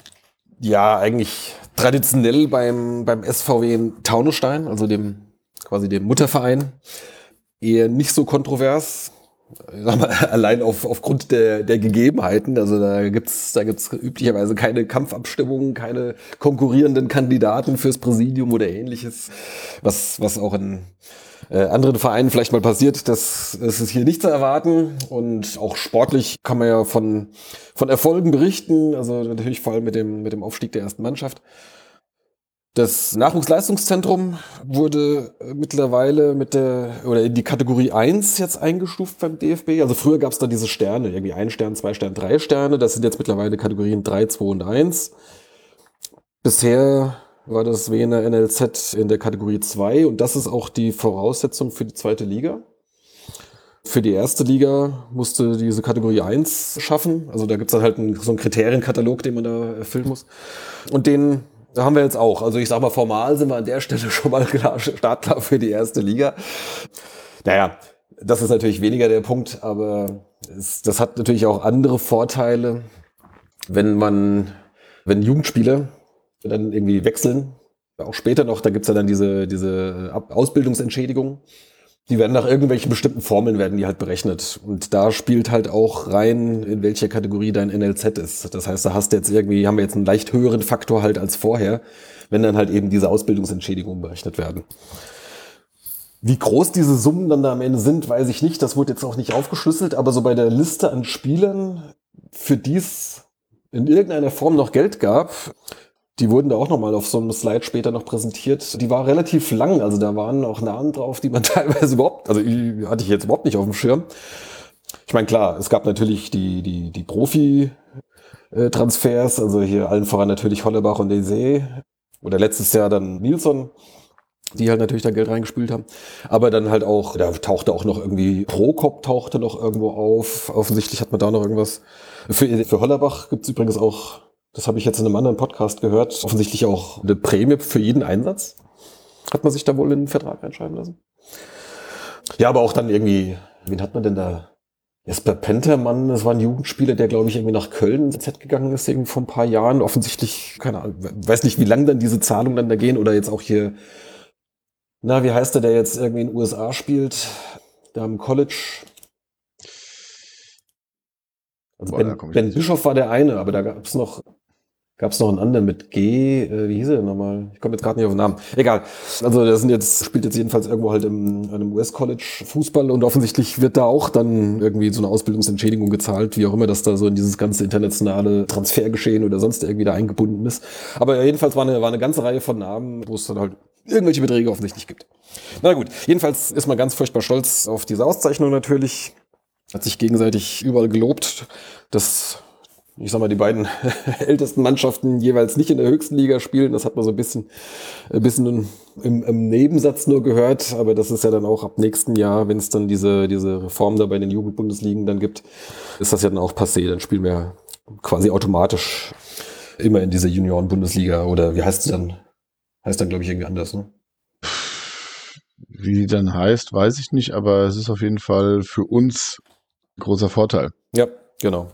S2: ja eigentlich traditionell beim, beim SVW in Taunusstein, also dem quasi dem Mutterverein, eher nicht so kontrovers. Mal, [laughs] allein auf, aufgrund der, der Gegebenheiten. Also da gibt's da gibt's üblicherweise keine Kampfabstimmungen, keine konkurrierenden Kandidaten fürs Präsidium oder ähnliches, was, was auch in äh, anderen Vereinen vielleicht mal passiert. Das, das ist hier nicht zu erwarten. Und auch sportlich kann man ja von, von Erfolgen berichten. Also natürlich vor allem mit dem, mit dem Aufstieg der ersten Mannschaft. Das Nachwuchsleistungszentrum wurde mittlerweile mit der oder in die Kategorie 1 jetzt eingestuft beim DFB. Also früher gab es da diese Sterne, irgendwie ein Stern, zwei Sterne, drei Sterne. Das sind jetzt mittlerweile Kategorien 3, 2 und 1. Bisher war das Wiener NLZ in der Kategorie 2 und das ist auch die Voraussetzung für die zweite Liga. Für die erste Liga musste diese Kategorie 1 schaffen. Also da gibt's dann halt einen, so einen Kriterienkatalog, den man da erfüllen muss. Und den haben wir jetzt auch. Also ich sag mal, formal sind wir an der Stelle [laughs] schon mal klar, startklar für die erste Liga. Naja, das ist natürlich weniger der Punkt, aber es, das hat natürlich auch andere Vorteile, wenn man, wenn Jugendspieler dann irgendwie wechseln, auch später noch, da gibt's ja dann diese, diese Ab- Ausbildungsentschädigung. Die werden nach irgendwelchen bestimmten Formeln werden die halt berechnet. Und da spielt halt auch rein, in welcher Kategorie dein NLZ ist. Das heißt, da hast du jetzt irgendwie, haben wir jetzt einen leicht höheren Faktor halt als vorher, wenn dann halt eben diese Ausbildungsentschädigungen berechnet werden. Wie groß diese Summen dann da am Ende sind, weiß ich nicht. Das wurde jetzt auch nicht aufgeschlüsselt, aber so bei der Liste an Spielern, für die es in irgendeiner Form noch Geld gab, die wurden da auch nochmal auf so einem Slide später noch präsentiert. Die war relativ lang, also da waren auch Namen drauf, die man [laughs] teilweise überhaupt, also hatte ich jetzt überhaupt nicht auf dem Schirm. Ich meine, klar, es gab natürlich die, die, die Profi-Transfers, also hier allen voran natürlich Hollerbach und Desee. Oder letztes Jahr dann Nilsson, die halt natürlich da Geld reingespült haben. Aber dann halt auch, da tauchte auch noch irgendwie Prokop tauchte noch irgendwo auf. Offensichtlich hat man da noch irgendwas. Für, für Hollerbach gibt's übrigens auch das habe ich jetzt in einem anderen Podcast gehört, offensichtlich auch eine Prämie für jeden Einsatz. Hat man sich da wohl in den Vertrag reinschreiben lassen? Ja, aber auch dann irgendwie, wen hat man denn da? Jesper Pentermann, das war ein Jugendspieler, der, glaube ich, irgendwie nach Köln ins Z gegangen ist, irgendwie vor ein paar Jahren. Offensichtlich, keine Ahnung, weiß nicht, wie lang dann diese Zahlungen dann da gehen oder jetzt auch hier, na, wie heißt der, der jetzt irgendwie in den USA spielt, da im College? Also
S4: Boah,
S2: ben, ben. Bischof war der eine, aber da gab es noch, gab es noch einen anderen mit G, äh, wie hieß er denn nochmal? Ich komme jetzt gerade nicht auf den Namen. Egal. Also das sind jetzt, spielt jetzt jedenfalls irgendwo halt im, an einem US-College Fußball und offensichtlich wird da auch dann irgendwie so eine Ausbildungsentschädigung gezahlt, wie auch immer das da so in dieses ganze internationale Transfergeschehen oder sonst irgendwie da eingebunden ist. Aber jedenfalls war eine, war eine ganze Reihe von Namen, wo es dann halt irgendwelche Beträge offensichtlich gibt. Na gut, jedenfalls ist man ganz furchtbar stolz auf diese Auszeichnung natürlich. Hat sich gegenseitig überall gelobt, dass, ich sag mal, die beiden [laughs] ältesten Mannschaften jeweils nicht in der höchsten Liga spielen. Das hat man so ein bisschen, ein bisschen im, im Nebensatz nur gehört. Aber das ist ja dann auch ab nächsten Jahr, wenn es dann diese, diese Reform da bei den Jugendbundesligen dann gibt, ist das ja dann auch passé. Dann spielen wir quasi automatisch immer in dieser Junioren-Bundesliga oder wie heißt es dann? Heißt dann, glaube ich, irgendwie anders, ne?
S4: Wie die dann heißt, weiß ich nicht, aber es ist auf jeden Fall für uns ein großer Vorteil.
S2: Ja, genau.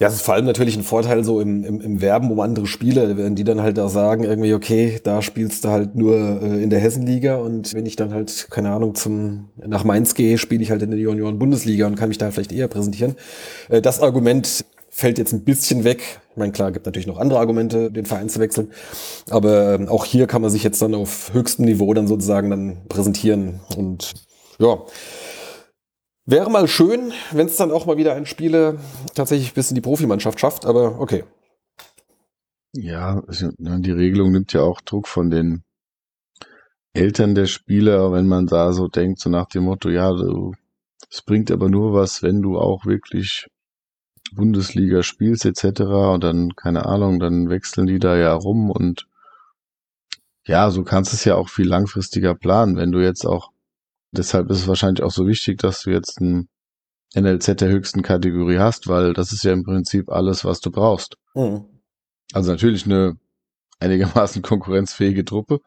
S2: Ja, es ist vor allem natürlich ein Vorteil so im, im, im Werben um andere Spieler, wenn die dann halt da sagen, irgendwie, okay, da spielst du halt nur äh, in der Hessenliga und wenn ich dann halt, keine Ahnung, zum nach Mainz gehe, spiele ich halt in der Junioren-Bundesliga und kann mich da vielleicht eher präsentieren. Äh, das Argument fällt jetzt ein bisschen weg. Ich meine, klar, gibt natürlich noch andere Argumente, den Verein zu wechseln. Aber ähm, auch hier kann man sich jetzt dann auf höchstem Niveau dann sozusagen dann präsentieren. Und ja, Wäre mal schön, wenn es dann auch mal wieder ein Spieler tatsächlich bis in die Profimannschaft schafft, aber okay.
S4: Ja, also, ne, die Regelung nimmt ja auch Druck von den Eltern der Spieler, wenn man da so denkt, so nach dem Motto, ja, es bringt aber nur was, wenn du auch wirklich Bundesliga spielst etc. Und dann, keine Ahnung, dann wechseln die da ja rum und ja, so kannst es ja auch viel langfristiger planen, wenn du jetzt auch, deshalb ist es wahrscheinlich auch so wichtig, dass du jetzt ein NLZ der höchsten Kategorie hast, weil das ist ja im Prinzip alles, was du brauchst.
S2: Mhm.
S4: Also natürlich eine einigermaßen [laughs] konkurrenzfähige Truppe.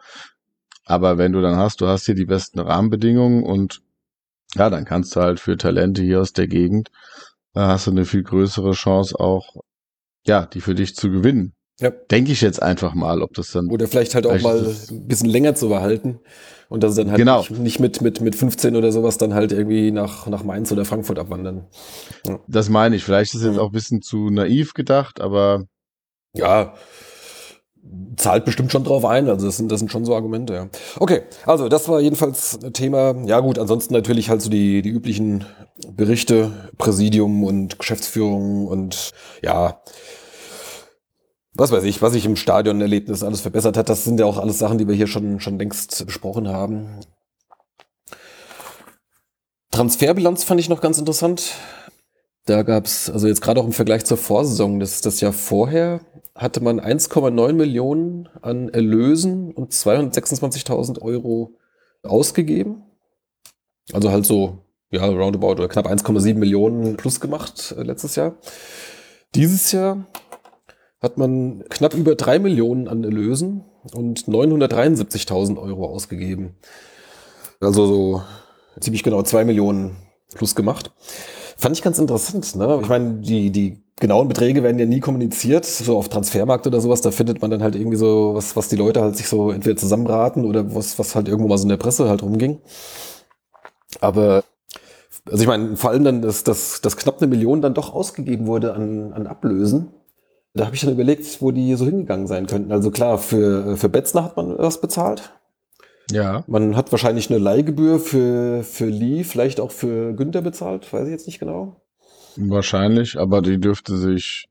S4: Aber wenn du dann hast, du hast hier die besten Rahmenbedingungen und ja, dann kannst du halt für Talente hier aus der Gegend, da hast du eine viel größere Chance auch, ja, die für dich zu gewinnen.
S2: Ja.
S4: Denke ich jetzt einfach mal, ob das dann.
S2: Oder vielleicht halt auch mal ein bisschen länger zu behalten. Und dass sie dann halt
S4: Genau.
S2: nicht, nicht mit, mit, mit 15 oder sowas dann halt irgendwie nach, nach Mainz oder Frankfurt abwandern.
S4: Das meine ich. Vielleicht ist es jetzt auch ein bisschen zu naiv gedacht, aber
S2: Ja, zahlt bestimmt schon drauf ein. Also das sind, das sind schon so Argumente, ja. Okay, also das war jedenfalls ein Thema. Ja gut, ansonsten natürlich halt so die, die üblichen Berichte, Präsidium und Geschäftsführung und ja, was weiß ich, was sich im Stadionerlebnis alles verbessert hat. Das sind ja auch alles Sachen, die wir hier schon, schon längst besprochen haben. Transferbilanz fand ich noch ganz interessant. Da gab's also jetzt gerade auch im Vergleich zur Vorsaison, das, das Jahr vorher, hatte man 1,9 Millionen an Erlösen und 226.000 Euro ausgegeben. Also halt so, ja, roundabout oder knapp 1,7 Millionen plus gemacht äh, letztes Jahr. Dieses Jahr hat man knapp über 3 Millionen an Erlösen und 973.000 Euro ausgegeben. Also so ziemlich genau 2 Millionen plus gemacht. Fand ich ganz interessant. Ne? Ich meine, die, die genauen Beträge werden ja nie kommuniziert, so auf Transfermarkt oder sowas. Da findet man dann halt irgendwie so, was, was die Leute halt sich so entweder zusammenraten oder was, was halt irgendwo mal so in der Presse halt rumging. Aber, also ich meine, vor allem dann, dass, dass, dass knapp eine Million dann doch ausgegeben wurde an, an Ablösen. Da habe ich dann überlegt, wo die so hingegangen sein könnten. Also klar, für, für Betzner hat man was bezahlt.
S4: ja.
S2: Man hat wahrscheinlich eine Leihgebühr für, für Lee, vielleicht auch für Günther bezahlt, weiß ich jetzt nicht genau.
S4: Wahrscheinlich, aber die dürfte sich,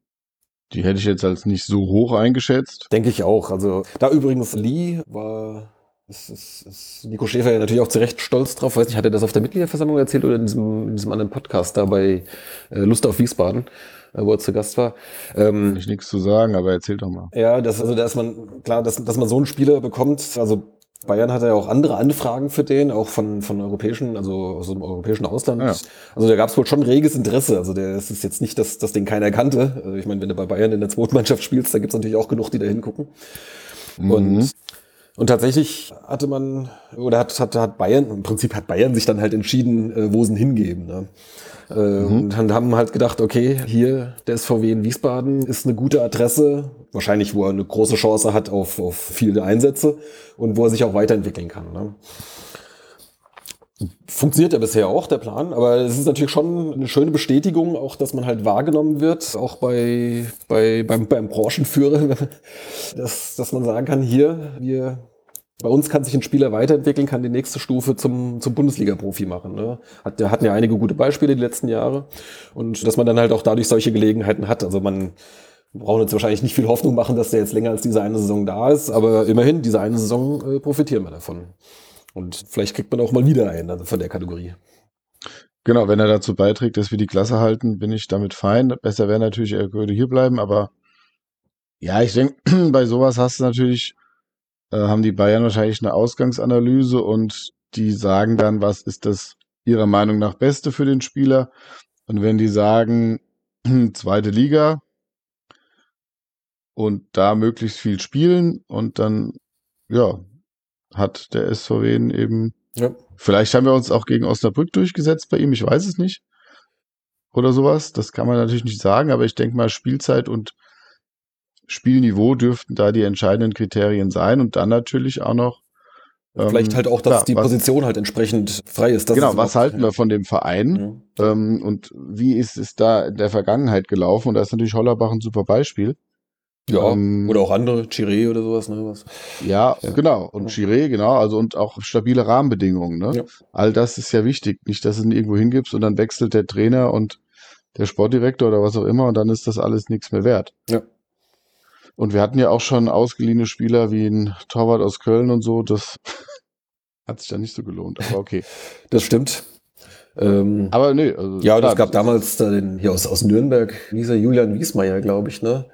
S4: die hätte ich jetzt als nicht so hoch eingeschätzt.
S2: Denke ich auch. Also da übrigens Lee war, ist, ist, ist Nico Schäfer ja natürlich auch zu Recht stolz drauf. Weiß nicht, hat er das auf der Mitgliederversammlung erzählt oder in diesem, in diesem anderen Podcast da bei äh, Lust auf Wiesbaden, äh, wo er zu Gast war. Ähm,
S4: Kann ich nichts zu sagen, aber erzähl doch mal.
S2: Ja, das, also da ist man, klar, dass, dass man so einen Spieler bekommt, also Bayern hat ja auch andere Anfragen für den, auch von, von europäischen, also aus dem europäischen Ausland.
S4: Ja.
S2: Also da gab es wohl schon reges Interesse. Also der es ist jetzt nicht, dass, dass den keiner kannte. Also ich meine, wenn du bei Bayern in der zweiten Mannschaft spielst, da gibt's natürlich auch genug, die da hingucken.
S4: Mhm.
S2: Und, tatsächlich hatte man, oder hat, hat, hat Bayern, im Prinzip hat Bayern sich dann halt entschieden, äh, wo sie ihn hingeben. Ne? Äh, Und dann haben halt gedacht, okay, hier der SVW in Wiesbaden ist eine gute Adresse, wahrscheinlich wo er eine große Chance hat auf, auf viele Einsätze und wo er sich auch weiterentwickeln kann. Ne? Funktioniert ja bisher auch, der Plan, aber es ist natürlich schon eine schöne Bestätigung, auch dass man halt wahrgenommen wird, auch bei, bei, beim, beim Branchenführer, [laughs] dass, dass man sagen kann, hier, wir, bei uns kann sich ein Spieler weiterentwickeln, kann die nächste Stufe zum, zum Bundesliga-Profi machen. Ne? Hat, hatten ja einige gute Beispiele die letzten Jahre und dass man dann halt auch dadurch solche Gelegenheiten hat. Also man wir brauchen jetzt wahrscheinlich nicht viel Hoffnung machen, dass der jetzt länger als diese eine Saison da ist, aber immerhin, diese eine Saison äh, profitieren wir davon. Und vielleicht kriegt man auch mal wieder einen also von der Kategorie.
S4: Genau, wenn er dazu beiträgt, dass wir die Klasse halten, bin ich damit fein. Besser wäre natürlich, er würde hier bleiben, aber ja, ich denke, [clears throat] bei sowas hast du natürlich, äh, haben die Bayern wahrscheinlich eine Ausgangsanalyse und die sagen dann, was ist das ihrer Meinung nach Beste für den Spieler. Und wenn die sagen, [clears throat] zweite Liga und da möglichst viel spielen und dann, ja, hat der SVW eben
S2: Ja.
S4: Vielleicht haben wir uns auch gegen Osnabrück durchgesetzt bei ihm, ich weiß es nicht. Oder sowas. Das kann man natürlich nicht sagen, aber ich denke mal, Spielzeit und Spielniveau dürften da die entscheidenden Kriterien sein und dann natürlich auch noch. ähm,
S2: Vielleicht halt auch, dass
S4: klar,
S2: die
S4: was,
S2: Position halt entsprechend frei ist.
S4: Genau,
S2: ist
S4: was halten wir von dem Verein
S2: Ja.
S4: ähm, und wie ist es da in der Vergangenheit gelaufen? Und da ist natürlich Hollerbach ein super Beispiel.
S2: Ja,
S4: Ähm,
S2: oder auch andere, Chiré oder sowas. Ne, was.
S4: Ja, genau. Und Chiré, genau. Also und auch stabile Rahmenbedingungen. Ne?
S2: Ja.
S4: All das ist ja wichtig. Nicht, dass du ihn irgendwo hingibst und dann wechselt der Trainer und der Sportdirektor oder was auch immer und dann ist das alles nichts mehr wert.
S2: Ja.
S4: Und wir hatten ja auch schon ausgeliehene Spieler wie ein Torwart aus Köln und so. Das [laughs] hat sich dann nicht so gelohnt. Aber okay. [laughs]
S2: Das stimmt. Ähm,
S4: Aber nee. Also,
S2: ja, und es gab damals da den, hier aus, aus Nürnberg, dieser Julian Wiesmeier, glaube ich, ne?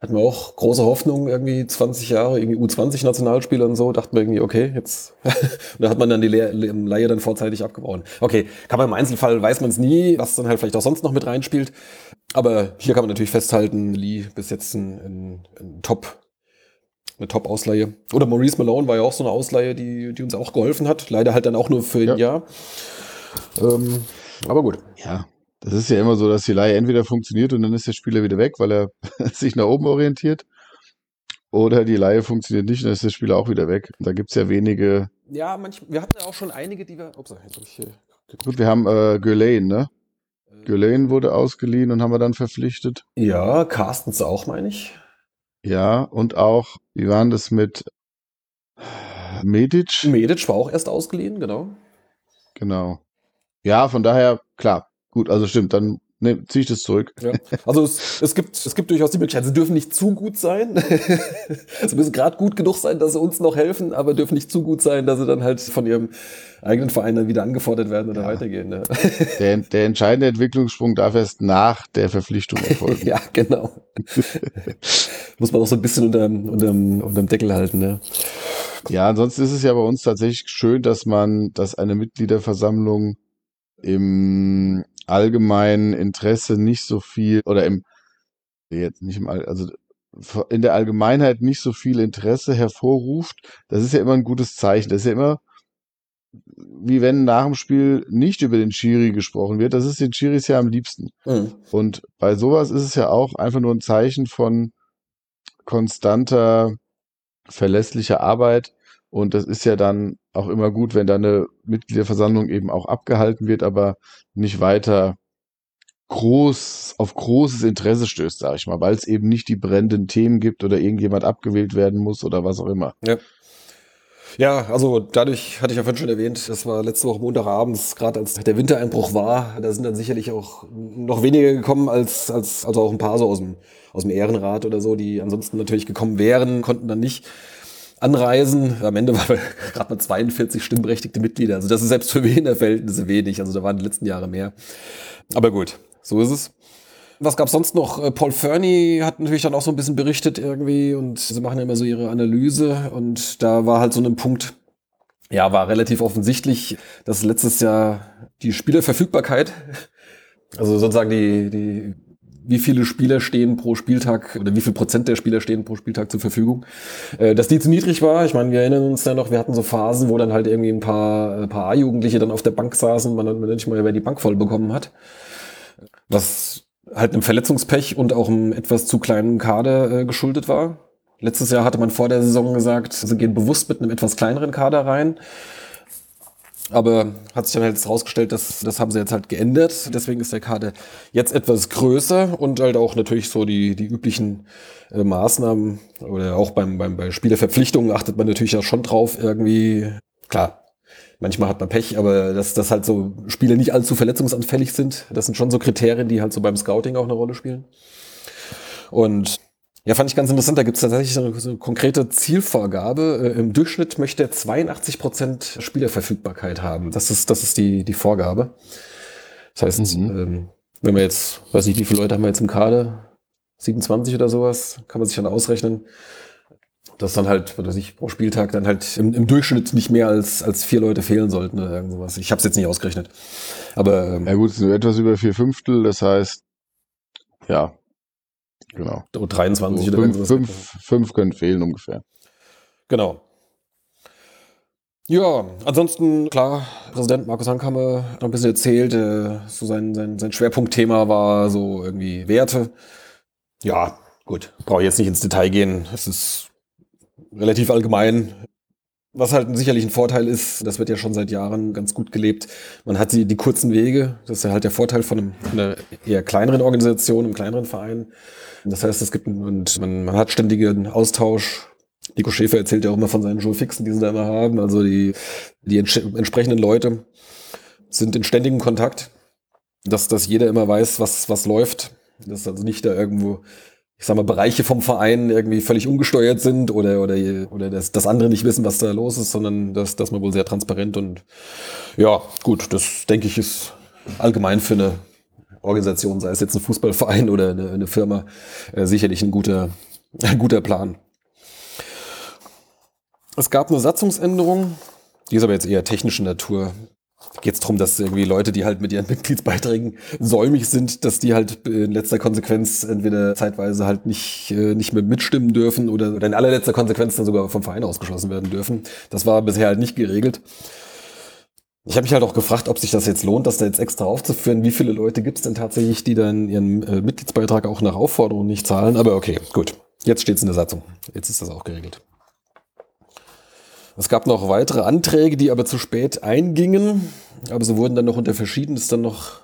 S2: Hatten wir auch große Hoffnung, irgendwie 20 Jahre, irgendwie U20-Nationalspieler und so, dachten wir irgendwie, okay, jetzt. und [laughs] da hat man dann die Le Le Leihe dann vorzeitig abgebaut. Okay, kann man im Einzelfall, weiß man es nie, was dann halt vielleicht auch sonst noch mit reinspielt. Aber hier kann man natürlich festhalten, Lee bis jetzt ein, ein, ein Top, eine Top-Ausleihe. Oder Maurice Malone war ja auch so eine Ausleihe, die, die uns auch geholfen hat. Leider halt dann auch nur für ein
S4: Ja.
S2: Jahr. Ähm, aber gut.
S4: Ja, das ist ja immer so, dass die Leihe entweder funktioniert und dann ist der Spieler wieder weg, weil er [laughs] sich nach oben orientiert. Oder die Leihe funktioniert nicht und dann ist der Spieler auch wieder weg. Da gibt's ja wenige.
S2: Ja, manch, wir hatten ja auch schon einige, die wir. Ups, jetzt hab ich hier.
S4: Gut, wir haben äh, Gürlane, ne? Gürlane wurde ausgeliehen und haben wir dann verpflichtet.
S2: Ja, Carstens auch, meine ich.
S4: Ja, und auch, wie waren das mit Medic?
S2: Medic war auch erst ausgeliehen, genau.
S4: Genau. Ja, von daher, klar. Gut, also stimmt, dann ne, ziehe ich das zurück.
S2: Ja. Also es, es, gibt, es gibt durchaus die Möglichkeit, sie dürfen nicht zu gut sein. [laughs] sie müssen gerade gut genug sein, dass sie uns noch helfen, aber dürfen nicht zu gut sein, dass sie dann halt von ihrem eigenen Verein dann wieder angefordert werden oder
S4: Ja.
S2: weitergehen. Ne?
S4: Der, der entscheidende Entwicklungssprung darf erst nach der Verpflichtung erfolgen. [laughs]
S2: ja, genau. Muss man auch so ein bisschen unterm, unterm, unterm Deckel halten. Ne?
S4: Ja, ansonsten ist es ja bei uns tatsächlich schön, dass man, dass eine Mitgliederversammlung im allgemeinen Interesse nicht so viel oder im jetzt nicht im also in der Allgemeinheit nicht so viel Interesse hervorruft. Das ist ja immer ein gutes Zeichen. Das ist ja immer wie wenn nach dem Spiel nicht über den Schiri gesprochen wird. Das ist den Schiris ja am liebsten.
S2: Mhm.
S4: Und bei sowas ist es ja auch einfach nur ein Zeichen von konstanter, verlässlicher Arbeit. Und das ist ja dann auch immer gut, wenn da eine Mitgliederversammlung eben auch abgehalten wird, aber nicht weiter groß auf großes Interesse stößt, sage ich mal, weil es eben nicht die brennenden Themen gibt oder irgendjemand abgewählt werden muss oder was auch immer.
S2: Ja. Ja, also dadurch hatte ich ja vorhin schon erwähnt, das war letzte Woche Montagabends, gerade als der Wintereinbruch war, da sind dann sicherlich auch noch weniger gekommen als, als also auch ein paar so aus dem, aus dem Ehrenrat oder so, die ansonsten natürlich gekommen wären, konnten dann nicht anreisen. Am Ende waren wir [laughs] gerade mal 42 stimmberechtigte Mitglieder. Also das ist selbst für Wiener Verhältnisse wenig. Also da waren die letzten Jahre mehr. Aber gut, so ist es. Was gab's sonst noch? Äh, Paul Fernie hat natürlich dann auch so ein bisschen berichtet irgendwie und sie machen ja immer so ihre Analyse und da war halt so ein Punkt, ja, war relativ offensichtlich, dass letztes Jahr die Spielerverfügbarkeit, also sozusagen die, die, wie viele Spieler stehen pro Spieltag oder wie viel Prozent der Spieler stehen pro Spieltag zur Verfügung, äh, dass die zu niedrig war. Ich meine, wir erinnern uns ja noch, wir hatten so Phasen, wo dann halt irgendwie ein paar, ein paar A-Jugendliche dann auf der Bank saßen, man, man nicht mal über die Bank voll bekommen hat. Was halt einem Verletzungspech und auch einem etwas zu kleinen Kader äh, geschuldet war. Letztes Jahr hatte man vor der Saison gesagt, sie gehen bewusst mit einem etwas kleineren Kader rein. Aber hat sich dann halt rausgestellt, dass das haben sie jetzt halt geändert. Deswegen ist der Kader jetzt etwas größer und halt auch natürlich so die, die üblichen äh, Maßnahmen oder auch beim, beim, bei Spielerverpflichtungen achtet man natürlich auch schon drauf, irgendwie, klar, manchmal hat man Pech, aber dass, dass halt so Spieler nicht allzu verletzungsanfällig sind, das sind schon so Kriterien, die halt so beim Scouting auch eine Rolle spielen. Und ja, fand ich ganz interessant. Da gibt es tatsächlich so eine, so eine konkrete Zielvorgabe. Äh, Im Durchschnitt möchte er 82 Prozent Spielerverfügbarkeit haben. Das ist, das ist die, die Vorgabe. Das heißt,
S4: Mhm.
S2: ähm, wenn wir jetzt, weiß nicht, wie viele Leute haben wir jetzt im Kader? 27 oder sowas, kann man sich dann ausrechnen. Dass dann halt, was weiß ich, pro Spieltag dann halt im, im Durchschnitt nicht mehr als, als vier Leute fehlen sollten oder irgend sowas. Ich habe es jetzt nicht ausgerechnet. Aber ähm,
S4: Ja gut, es sind nur etwas über vier Fünftel, das heißt, ja, genau.
S2: so 23
S4: So
S2: oder irgend
S4: fünf, fünf, fünf können fehlen ungefähr.
S2: Genau. Ja, ansonsten, klar, Präsident Markus Hankammer hat noch ein bisschen erzählt, äh, so sein, sein, sein Schwerpunktthema war so irgendwie Werte. Ja, gut, brauche ich jetzt nicht ins Detail gehen. Es ist relativ allgemein. Was halt sicherlich ein Vorteil ist, das wird ja schon seit Jahren ganz gut gelebt. Man hat die, die kurzen Wege. Das ist ja halt der Vorteil von, einem, einer eher kleineren Organisation, einem kleineren Verein. Das heißt, es gibt und man, man hat ständigen Austausch. Nico Schäfer erzählt ja auch immer von seinen Joe Fixen, die sie da immer haben. Also die, die ents entsprechenden Leute sind in ständigem Kontakt, dass, dass jeder immer weiß, was, was läuft. Dass also nicht da irgendwo ich sag mal, Bereiche vom Verein irgendwie völlig ungesteuert sind oder, oder, oder dass, dass andere nicht wissen, was da los ist, sondern dass, dass man wohl sehr transparent und ja, gut, das denke ich ist allgemein für eine Organisation, sei es jetzt ein Fußballverein oder eine, eine Firma, äh, sicherlich ein guter, ein guter Plan. Es gab eine Satzungsänderung, die ist aber jetzt eher technischer Natur geht es darum, dass irgendwie Leute, die halt mit ihren [laughs] Mitgliedsbeiträgen säumig sind, dass die halt in letzter Konsequenz entweder zeitweise halt nicht, äh, nicht mehr mitstimmen dürfen oder, oder in allerletzter Konsequenz dann sogar vom Verein ausgeschlossen werden dürfen. Das war bisher halt nicht geregelt. Ich habe mich halt auch gefragt, ob sich das jetzt lohnt, das da jetzt extra aufzuführen. Wie viele Leute gibt es denn tatsächlich, die dann ihren äh, Mitgliedsbeitrag auch nach Aufforderung nicht zahlen? Aber okay, gut. Jetzt steht es in der Satzung. Jetzt ist das auch geregelt. Es gab noch weitere Anträge, die aber zu spät eingingen. Aber so wurden dann noch unter Verschiedenes dann noch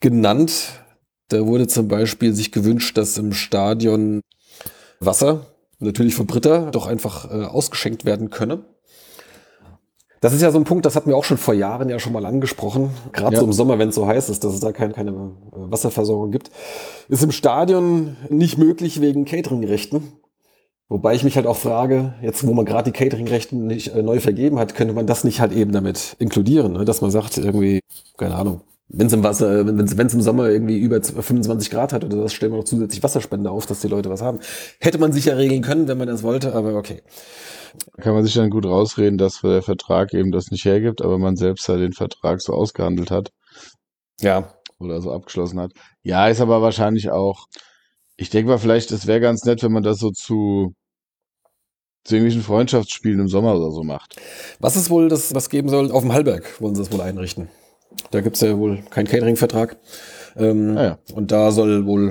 S2: genannt. Da wurde zum Beispiel sich gewünscht, dass im Stadion Wasser, natürlich von Britta, doch einfach äh, ausgeschenkt werden könne. Das ist ja so ein Punkt, das hatten wir auch schon vor Jahren ja schon mal angesprochen. Gerade ja. so im Sommer, wenn es so heiß ist, dass es da kein, keine äh, Wasserversorgung gibt. Ist im Stadion nicht möglich wegen Cateringrechten. Wobei ich mich halt auch frage, jetzt wo man gerade die Catering-Rechte nicht äh, neu vergeben hat, könnte man das nicht halt eben damit inkludieren, ne? dass man sagt, irgendwie, keine Ahnung, wenn es im Wasser, wenn es im Sommer irgendwie über 25 Grad hat oder das, stellen wir noch zusätzlich Wasserspende auf, dass die Leute was haben. Hätte man sicher regeln können, wenn man das wollte, aber okay.
S4: Kann man sich dann gut rausreden, dass der Vertrag eben das nicht hergibt, aber man selbst ja den Vertrag so ausgehandelt hat.
S2: Ja.
S4: Oder so abgeschlossen hat. Ja, ist aber wahrscheinlich auch, ich denke mal, vielleicht, es wäre ganz nett, wenn man das so zu, zu irgendwelchen Freundschaftsspielen im Sommer oder so macht.
S2: Was ist wohl das, was geben soll? Auf dem Hallberg wollen sie das wohl einrichten. Da gibt es ja wohl keinen Catering-Vertrag. Ähm, ah ja. Und da soll wohl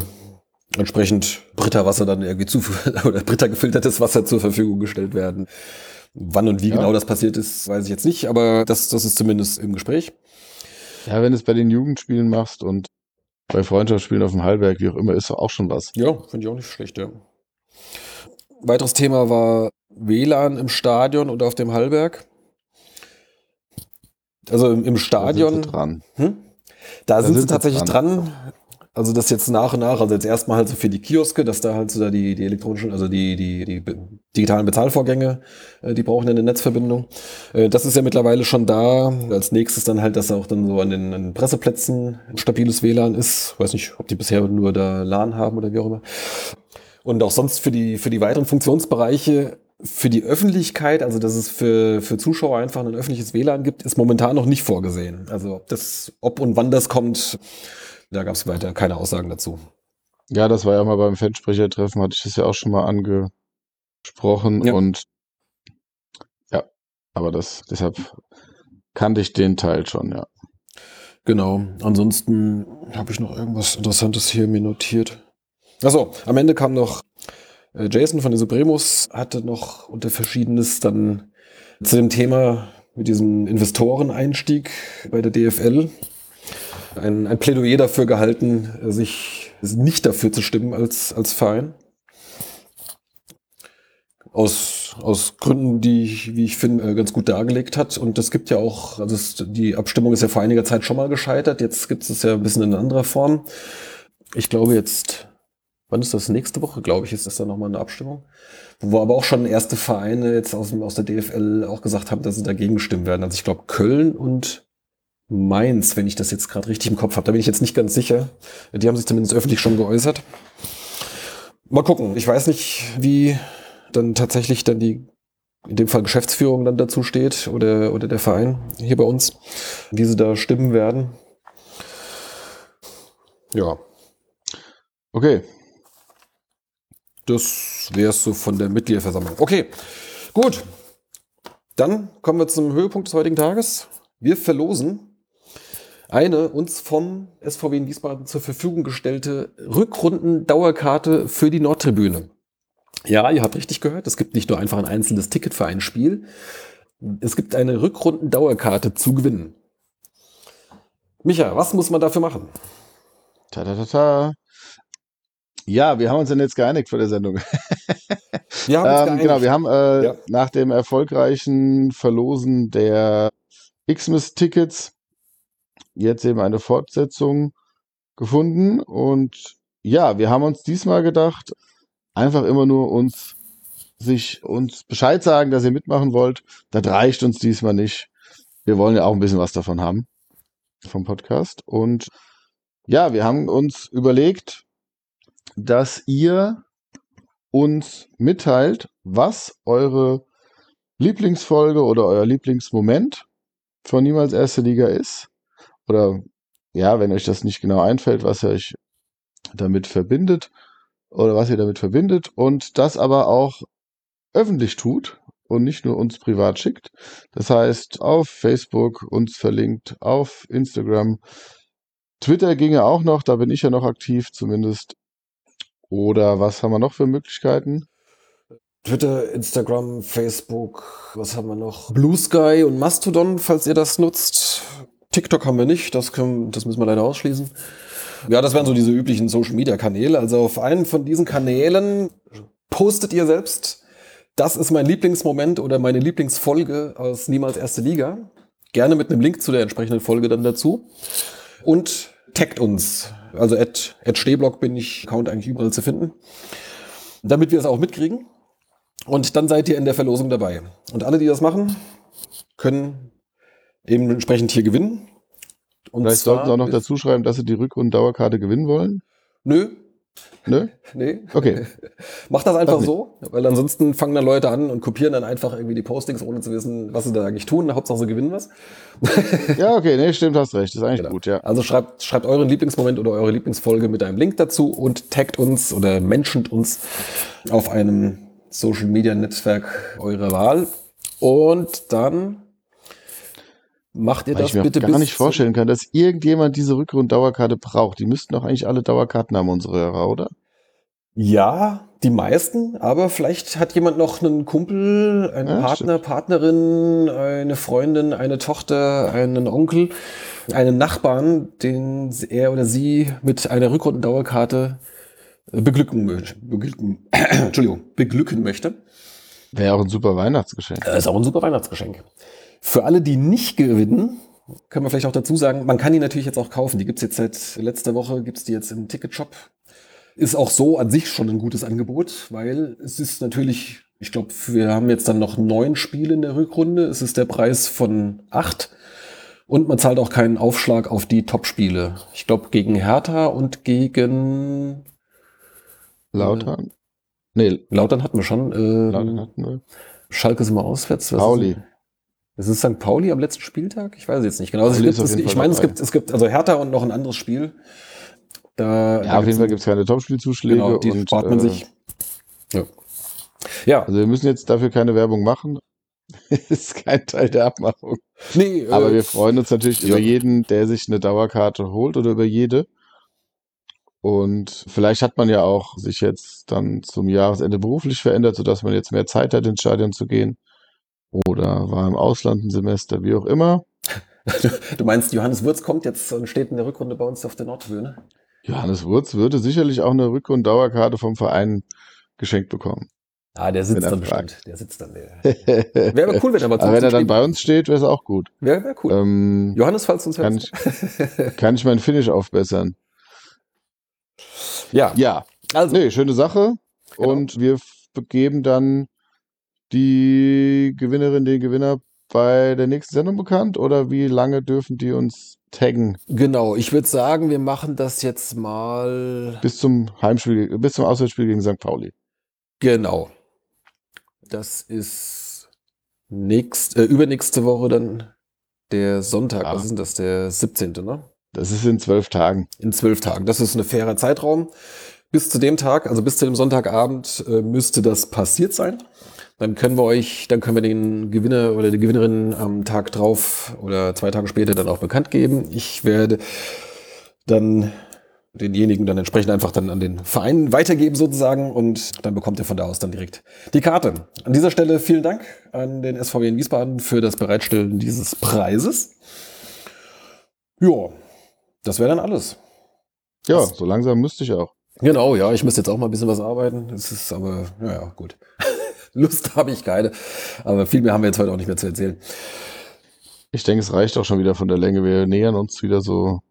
S2: entsprechend Britta-Wasser dann irgendwie zu, [laughs] oder Britta gefiltertes Wasser zur Verfügung gestellt werden. Wann und wie ja. genau das passiert ist, weiß ich jetzt nicht, aber das, das ist zumindest im Gespräch.
S4: Ja, wenn du es bei den Jugendspielen machst und bei Freundschaftsspielen auf dem Hallberg, wie auch immer, ist auch schon was.
S2: Ja, finde ich auch nicht schlecht, ja. Weiteres Thema war WLAN im Stadion und auf dem Hallberg. Also im, im Stadion. Da sind sie dran. Hm? Da, da, sind, sind sie tatsächlich dran. dran. Also das jetzt nach und nach, also jetzt erstmal halt so für die Kioske, dass da halt so da die, die elektronischen, also die, die, die digitalen Bezahlvorgänge, äh, die brauchen eine Netzverbindung. Äh, das ist ja mittlerweile schon da. Als nächstes dann halt, dass auch dann so an den, an den Presseplätzen ein stabiles WLAN ist. Weiß nicht, ob die bisher nur da LAN haben oder wie auch immer. Und auch sonst für die, für die weiteren Funktionsbereiche für die Öffentlichkeit, also dass es für, für Zuschauer einfach ein öffentliches WLAN gibt, ist momentan noch nicht vorgesehen. Also ob das, ob und wann das kommt, da gab es weiter keine Aussagen dazu.
S4: Ja, das war ja mal beim Fansprechertreffen, hatte ich das ja auch schon mal angesprochen ja. und ja, aber das, deshalb kannte ich den Teil schon, ja.
S2: Genau. Ansonsten habe ich noch irgendwas Interessantes hier mir notiert. Achso, am Ende kam noch äh, Jason von den Supremos, hatte noch unter Verschiedenes dann zu dem Thema mit diesem Investoreneinstieg bei der DFL ein, ein Plädoyer dafür gehalten, sich nicht dafür zu stimmen als, als Verein. Aus, aus Gründen, die ich, wie ich finde, ganz gut dargelegt hat. Und es gibt ja auch, also es, die Abstimmung ist ja vor einiger Zeit schon mal gescheitert. Jetzt gibt es ja ein bisschen in anderer Form. Ich glaube jetzt, wann ist das? Nächste Woche, glaube ich, ist das dann nochmal eine Abstimmung. Wo aber auch schon erste Vereine jetzt aus, aus der DFL auch gesagt haben, dass sie dagegen stimmen werden. Also ich glaube Köln und Mainz, wenn ich das jetzt gerade richtig im Kopf habe. Da bin ich jetzt nicht ganz sicher. Die haben sich zumindest öffentlich schon geäußert. Mal gucken. Ich weiß nicht, wie dann tatsächlich dann die, in dem Fall Geschäftsführung dann dazu steht oder, oder der Verein hier bei uns, wie sie da stimmen werden. Ja.
S4: Okay.
S2: Das wäre es so von der Mitgliederversammlung. Okay, gut. Dann kommen wir zum Höhepunkt des heutigen Tages. Wir verlosen eine uns vom SVW in Wiesbaden zur Verfügung gestellte Rückrunden-Dauerkarte für die Nordtribüne. Ja, ihr habt richtig gehört, es gibt nicht nur einfach ein einzelnes Ticket für ein Spiel. Es gibt eine Rückrundendauerkarte zu gewinnen. Micha, was muss man dafür machen?
S4: Ta ta ta ta. Ja, wir haben uns dann jetzt geeinigt vor der Sendung. [laughs]
S2: Wir haben
S4: Ähm, genau, wir haben äh,
S2: Ja.
S4: nach dem erfolgreichen Verlosen der Xmas-Tickets jetzt eben eine Fortsetzung gefunden. Und ja, wir haben uns diesmal gedacht, einfach immer nur uns sich uns Bescheid sagen, dass ihr mitmachen wollt. Das reicht uns diesmal nicht. Wir wollen ja auch ein bisschen was davon haben vom Podcast. Und ja, wir haben uns überlegt, dass ihr uns mitteilt, was eure Lieblingsfolge oder euer Lieblingsmoment von Niemals Erste Liga ist. Oder ja, wenn euch das nicht genau einfällt, was ihr euch damit verbindet oder was ihr damit verbindet und das aber auch öffentlich tut und nicht nur uns privat schickt. Das heißt, auf Facebook uns verlinkt, auf Instagram. Twitter ginge auch noch, da bin ich ja noch aktiv zumindest. Oder was haben wir noch für Möglichkeiten?
S2: Twitter, Instagram, Facebook, was haben wir noch? Blue Sky und Mastodon, falls ihr das nutzt. TikTok haben wir nicht, das, können, das müssen wir leider ausschließen. Ja, das wären so diese üblichen Social Media Kanäle. Also auf einem von diesen Kanälen postet ihr selbst, das ist mein Lieblingsmoment oder meine Lieblingsfolge aus Niemals Erste Liga. Gerne mit einem Link zu der entsprechenden Folge dann dazu. Und taggt uns. Also at, at Stehblock bin ich Account eigentlich überall zu finden. Damit wir es auch mitkriegen. Und dann seid ihr in der Verlosung dabei. Und alle, die das machen, können eben entsprechend hier gewinnen. Und
S4: Vielleicht sollten wir auch noch dazu schreiben, dass sie die Rückrundendauerkarte gewinnen wollen.
S2: Nö,
S4: Ne? [laughs]
S2: nee.
S4: Okay. [laughs]
S2: Macht das einfach
S4: Ach, nee.
S2: so, weil ansonsten fangen dann Leute an und kopieren dann einfach irgendwie die Postings, ohne zu wissen, was sie da eigentlich tun. Hauptsache sie gewinnen was. [laughs]
S4: Ja, okay, nee, stimmt, hast recht. ist eigentlich
S2: Genau.
S4: gut, ja.
S2: Also schreibt, schreibt euren Lieblingsmoment oder eure Lieblingsfolge mit einem Link dazu und taggt uns oder menschent uns auf einem Social Media Netzwerk eurer Wahl. Und dann macht ihr
S4: Weil
S2: das
S4: ich mir
S2: bitte
S4: gar nicht vorstellen kann, dass irgendjemand diese Rückrunddauerkarte braucht. Die müssten doch eigentlich alle Dauerkarten haben, unsere Hörer, oder?
S2: Ja, die meisten, aber vielleicht hat jemand noch einen Kumpel, einen
S4: Ja,
S2: Partner, Partnerin, eine Freundin, eine Tochter, einen Onkel, einen Nachbarn, den er oder sie mit einer Rückrundendauerkarte äh, beglücken, mö- beglücken, [clears throat] Entschuldigung, beglücken möchte.
S4: Wäre auch ein super Weihnachtsgeschenk.
S2: Das ist auch ein super Weihnachtsgeschenk. Für alle, die nicht gewinnen, können wir vielleicht auch dazu sagen, man kann die natürlich jetzt auch kaufen. Die gibt's jetzt seit letzter Woche, gibt's die jetzt im Ticketshop. Ist auch so an sich schon ein gutes Angebot, weil es ist natürlich, ich glaube, wir haben jetzt dann noch neun Spiele in der Rückrunde. Es ist der Preis von acht. Und man zahlt auch keinen Aufschlag auf die Top-Spiele. Ich glaube, gegen Hertha und gegen
S4: Lautern? Nee,
S2: Lautern hatten wir schon. Ähm,
S4: Lautern hatten wir.
S2: Schalke ist immer auswärts.
S4: Pauli.
S2: Ist, ist es St. Pauli am letzten Spieltag? Ich weiß es jetzt nicht genau. Also es
S4: ist
S2: gibt, ich meine, es gibt, es gibt also Hertha und noch ein anderes Spiel. Da,
S4: Ja, auf jeden Fall gibt es keine Topspielzuschläge.
S2: genau, die
S4: und,
S2: spart man
S4: äh,
S2: sich. Ja. ja,
S4: Also wir müssen jetzt dafür keine Werbung machen. [laughs] ist kein Teil der Abmachung.
S2: nee,
S4: Aber
S2: äh,
S4: wir freuen uns natürlich
S2: ja.
S4: über jeden, der sich eine Dauerkarte holt oder über jede. Und vielleicht hat man ja auch sich jetzt dann zum Jahresende beruflich verändert, sodass man jetzt mehr Zeit hat, ins Stadion zu gehen. Oder war im Ausland ein Semester, wie auch immer.
S2: du meinst, Johannes Würz kommt jetzt und steht in der Rückrunde bei uns auf der Nordtribüne?
S4: Johannes Wurz würde sicherlich auch eine Rückrund-Dauerkarte vom Verein geschenkt bekommen.
S2: Ah, der sitzt dann
S4: fragt.
S2: bestimmt. Der sitzt dann. Wäre aber cool, wenn er mal
S4: Aber wenn er dann
S2: steht.
S4: bei uns steht, wäre es auch gut.
S2: Wäre wär cool.
S4: Ähm,
S2: Johannes, falls du uns
S4: kann
S2: hörst.
S4: kann ich mein Finish aufbessern?
S2: ja,
S4: Ja,
S2: also.
S4: nee, schöne Sache.
S2: Genau.
S4: Und wir f- geben dann die Gewinnerin, den Gewinner bei der nächsten Sendung bekannt? Oder wie lange dürfen die uns taggen?
S2: Genau, ich würde sagen, wir machen das jetzt mal.
S4: Bis zum Heimspiel, bis zum Auswärtsspiel gegen St. Pauli.
S2: Genau. Das ist nächst, äh, übernächste Woche dann der Sonntag.
S4: Ah.
S2: Was ist denn das? Der 17. Ne?
S4: Das ist in zwölf Tagen.
S2: In zwölf Tagen. Das ist ein fairer Zeitraum. Bis zu dem Tag, also bis zu dem Sonntagabend, äh, müsste das passiert sein. Dann können wir euch, dann können wir den Gewinner oder die Gewinnerin am Tag drauf oder zwei Tage später dann auch bekannt geben. Ich werde dann denjenigen dann entsprechend einfach dann an den Verein weitergeben sozusagen und dann bekommt ihr von da aus dann direkt die Karte. An dieser Stelle vielen Dank an den SVW in Wiesbaden für das Bereitstellen dieses Preises. Ja, das wäre dann alles.
S4: Ja,
S2: Was?
S4: so langsam müsste ich auch.
S2: Genau, ja, ich müsste jetzt auch mal ein bisschen was arbeiten. Es ist aber, naja, gut. Lust habe ich keine. Aber viel mehr haben wir jetzt heute auch nicht mehr zu erzählen.
S4: Ich denke, es reicht auch schon wieder von der Länge. Wir nähern uns wieder so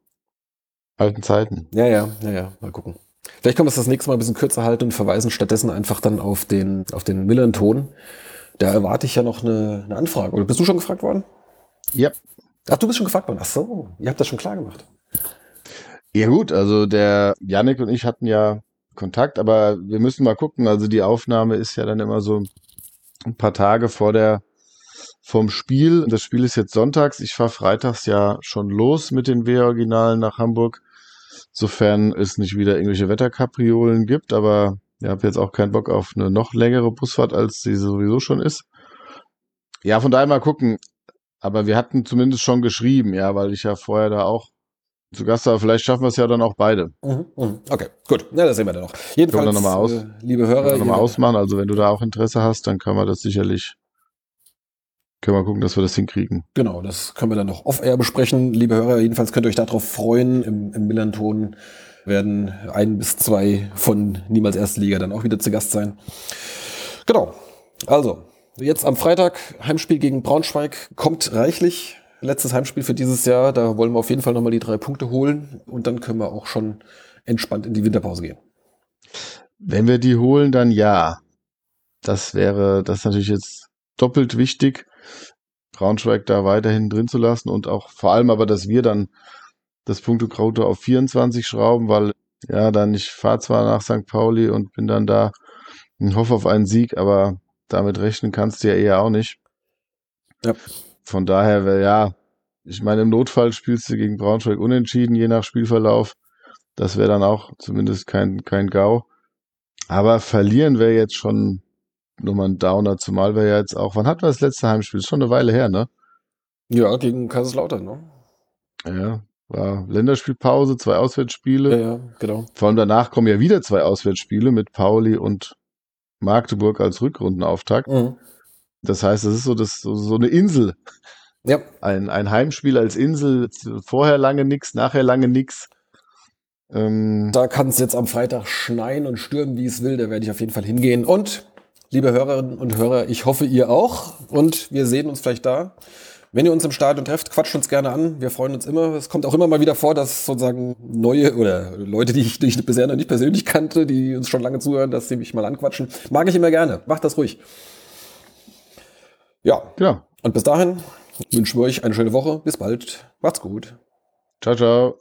S4: alten Zeiten.
S2: Ja, ja, ja, ja, mal gucken. Vielleicht können wir es das nächste Mal ein bisschen kürzer halten und verweisen stattdessen einfach dann auf den, auf den Millanton. Da erwarte ich ja noch eine, eine Anfrage. Oder bist du schon gefragt worden?
S4: Ja.
S2: Ach, du bist schon gefragt worden. Ach so, ihr habt das schon klar gemacht.
S4: Ja gut, also der Yannick und ich hatten ja Kontakt, aber wir müssen mal gucken. Also die Aufnahme ist ja dann immer so ein paar Tage vor der vom Spiel. Das Spiel ist jetzt sonntags. Ich fahre freitags ja schon los mit den W-Originalen nach Hamburg, sofern es nicht wieder irgendwelche Wetterkapriolen gibt. Aber ich habe jetzt auch keinen Bock auf eine noch längere Busfahrt, als sie sowieso schon ist. Ja, von daher mal gucken. Aber wir hatten zumindest schon geschrieben, ja, weil ich ja vorher da auch zu Gast war. Vielleicht schaffen wir es ja dann auch beide.
S2: Mhm, mhm. Okay, gut. Na, das sehen wir dann noch. Jedenfalls,
S4: Können wir noch mal aus-
S2: äh, liebe Hörer,
S4: Können wir nochmal ausmachen. Also wenn du da auch Interesse hast, dann kann man das sicherlich, können wir gucken, dass wir das hinkriegen.
S2: Genau, das können wir dann noch off-air besprechen. Liebe Hörer, jedenfalls könnt ihr euch darauf freuen. Im, im Millanton werden ein bis zwei von Niemals Erstliga dann auch wieder zu Gast sein. Genau. Also, jetzt am Freitag Heimspiel gegen Braunschweig kommt reichlich. Letztes Heimspiel für dieses Jahr. Da wollen wir auf jeden Fall nochmal die drei Punkte holen. Und dann können wir auch schon entspannt in die Winterpause gehen.
S4: Wenn wir die holen, dann ja. Das wäre, das ist natürlich jetzt doppelt wichtig, Braunschweig da weiterhin drin zu lassen und auch vor allem aber, dass wir dann das Punktequote auf 24 schrauben, weil ja, dann ich fahre zwar nach St. Pauli und bin dann da und hoffe auf einen Sieg, aber damit rechnen kannst du ja eher auch nicht.
S2: Ja.
S4: Von daher wäre ja, ich meine, im Notfall spielst du gegen Braunschweig unentschieden, je nach Spielverlauf. Das wäre dann auch zumindest kein, kein GAU. Aber verlieren wäre jetzt schon nochmal ein Downer, zumal wir ja jetzt auch, wann hatten wir das letzte Heimspiel? Ist schon eine Weile her, ne?
S2: Ja, gegen Kaiserslautern, ne?
S4: Ja, war Länderspielpause, zwei Auswärtsspiele.
S2: Ja, ja, genau.
S4: Vor allem danach kommen ja wieder zwei Auswärtsspiele mit Pauli und Magdeburg als Rückrundenauftakt.
S2: Mhm.
S4: Das heißt, das ist so, das, so, eine Insel.
S2: Ja,
S4: Ein, ein Heimspiel als Insel, vorher lange nix, nachher lange nix. Ähm,
S2: Da kann es jetzt am Freitag schneien und stürmen, wie es will. Da werde ich auf jeden Fall hingehen. Und, liebe Hörerinnen und Hörer, ich hoffe, ihr auch. Und wir sehen uns vielleicht da. Wenn ihr uns im Stadion trefft, quatscht uns gerne an. Wir freuen uns immer. Es kommt auch immer mal wieder vor, dass sozusagen neue oder Leute, die ich, die ich bisher noch nicht persönlich kannte, die uns schon lange zuhören, dass sie mich mal anquatschen. Mag ich immer gerne. Macht das ruhig. Ja,
S4: ja.
S2: und bis dahin wünschen wir euch eine schöne Woche. Bis bald. Macht's gut.
S4: Ciao, ciao.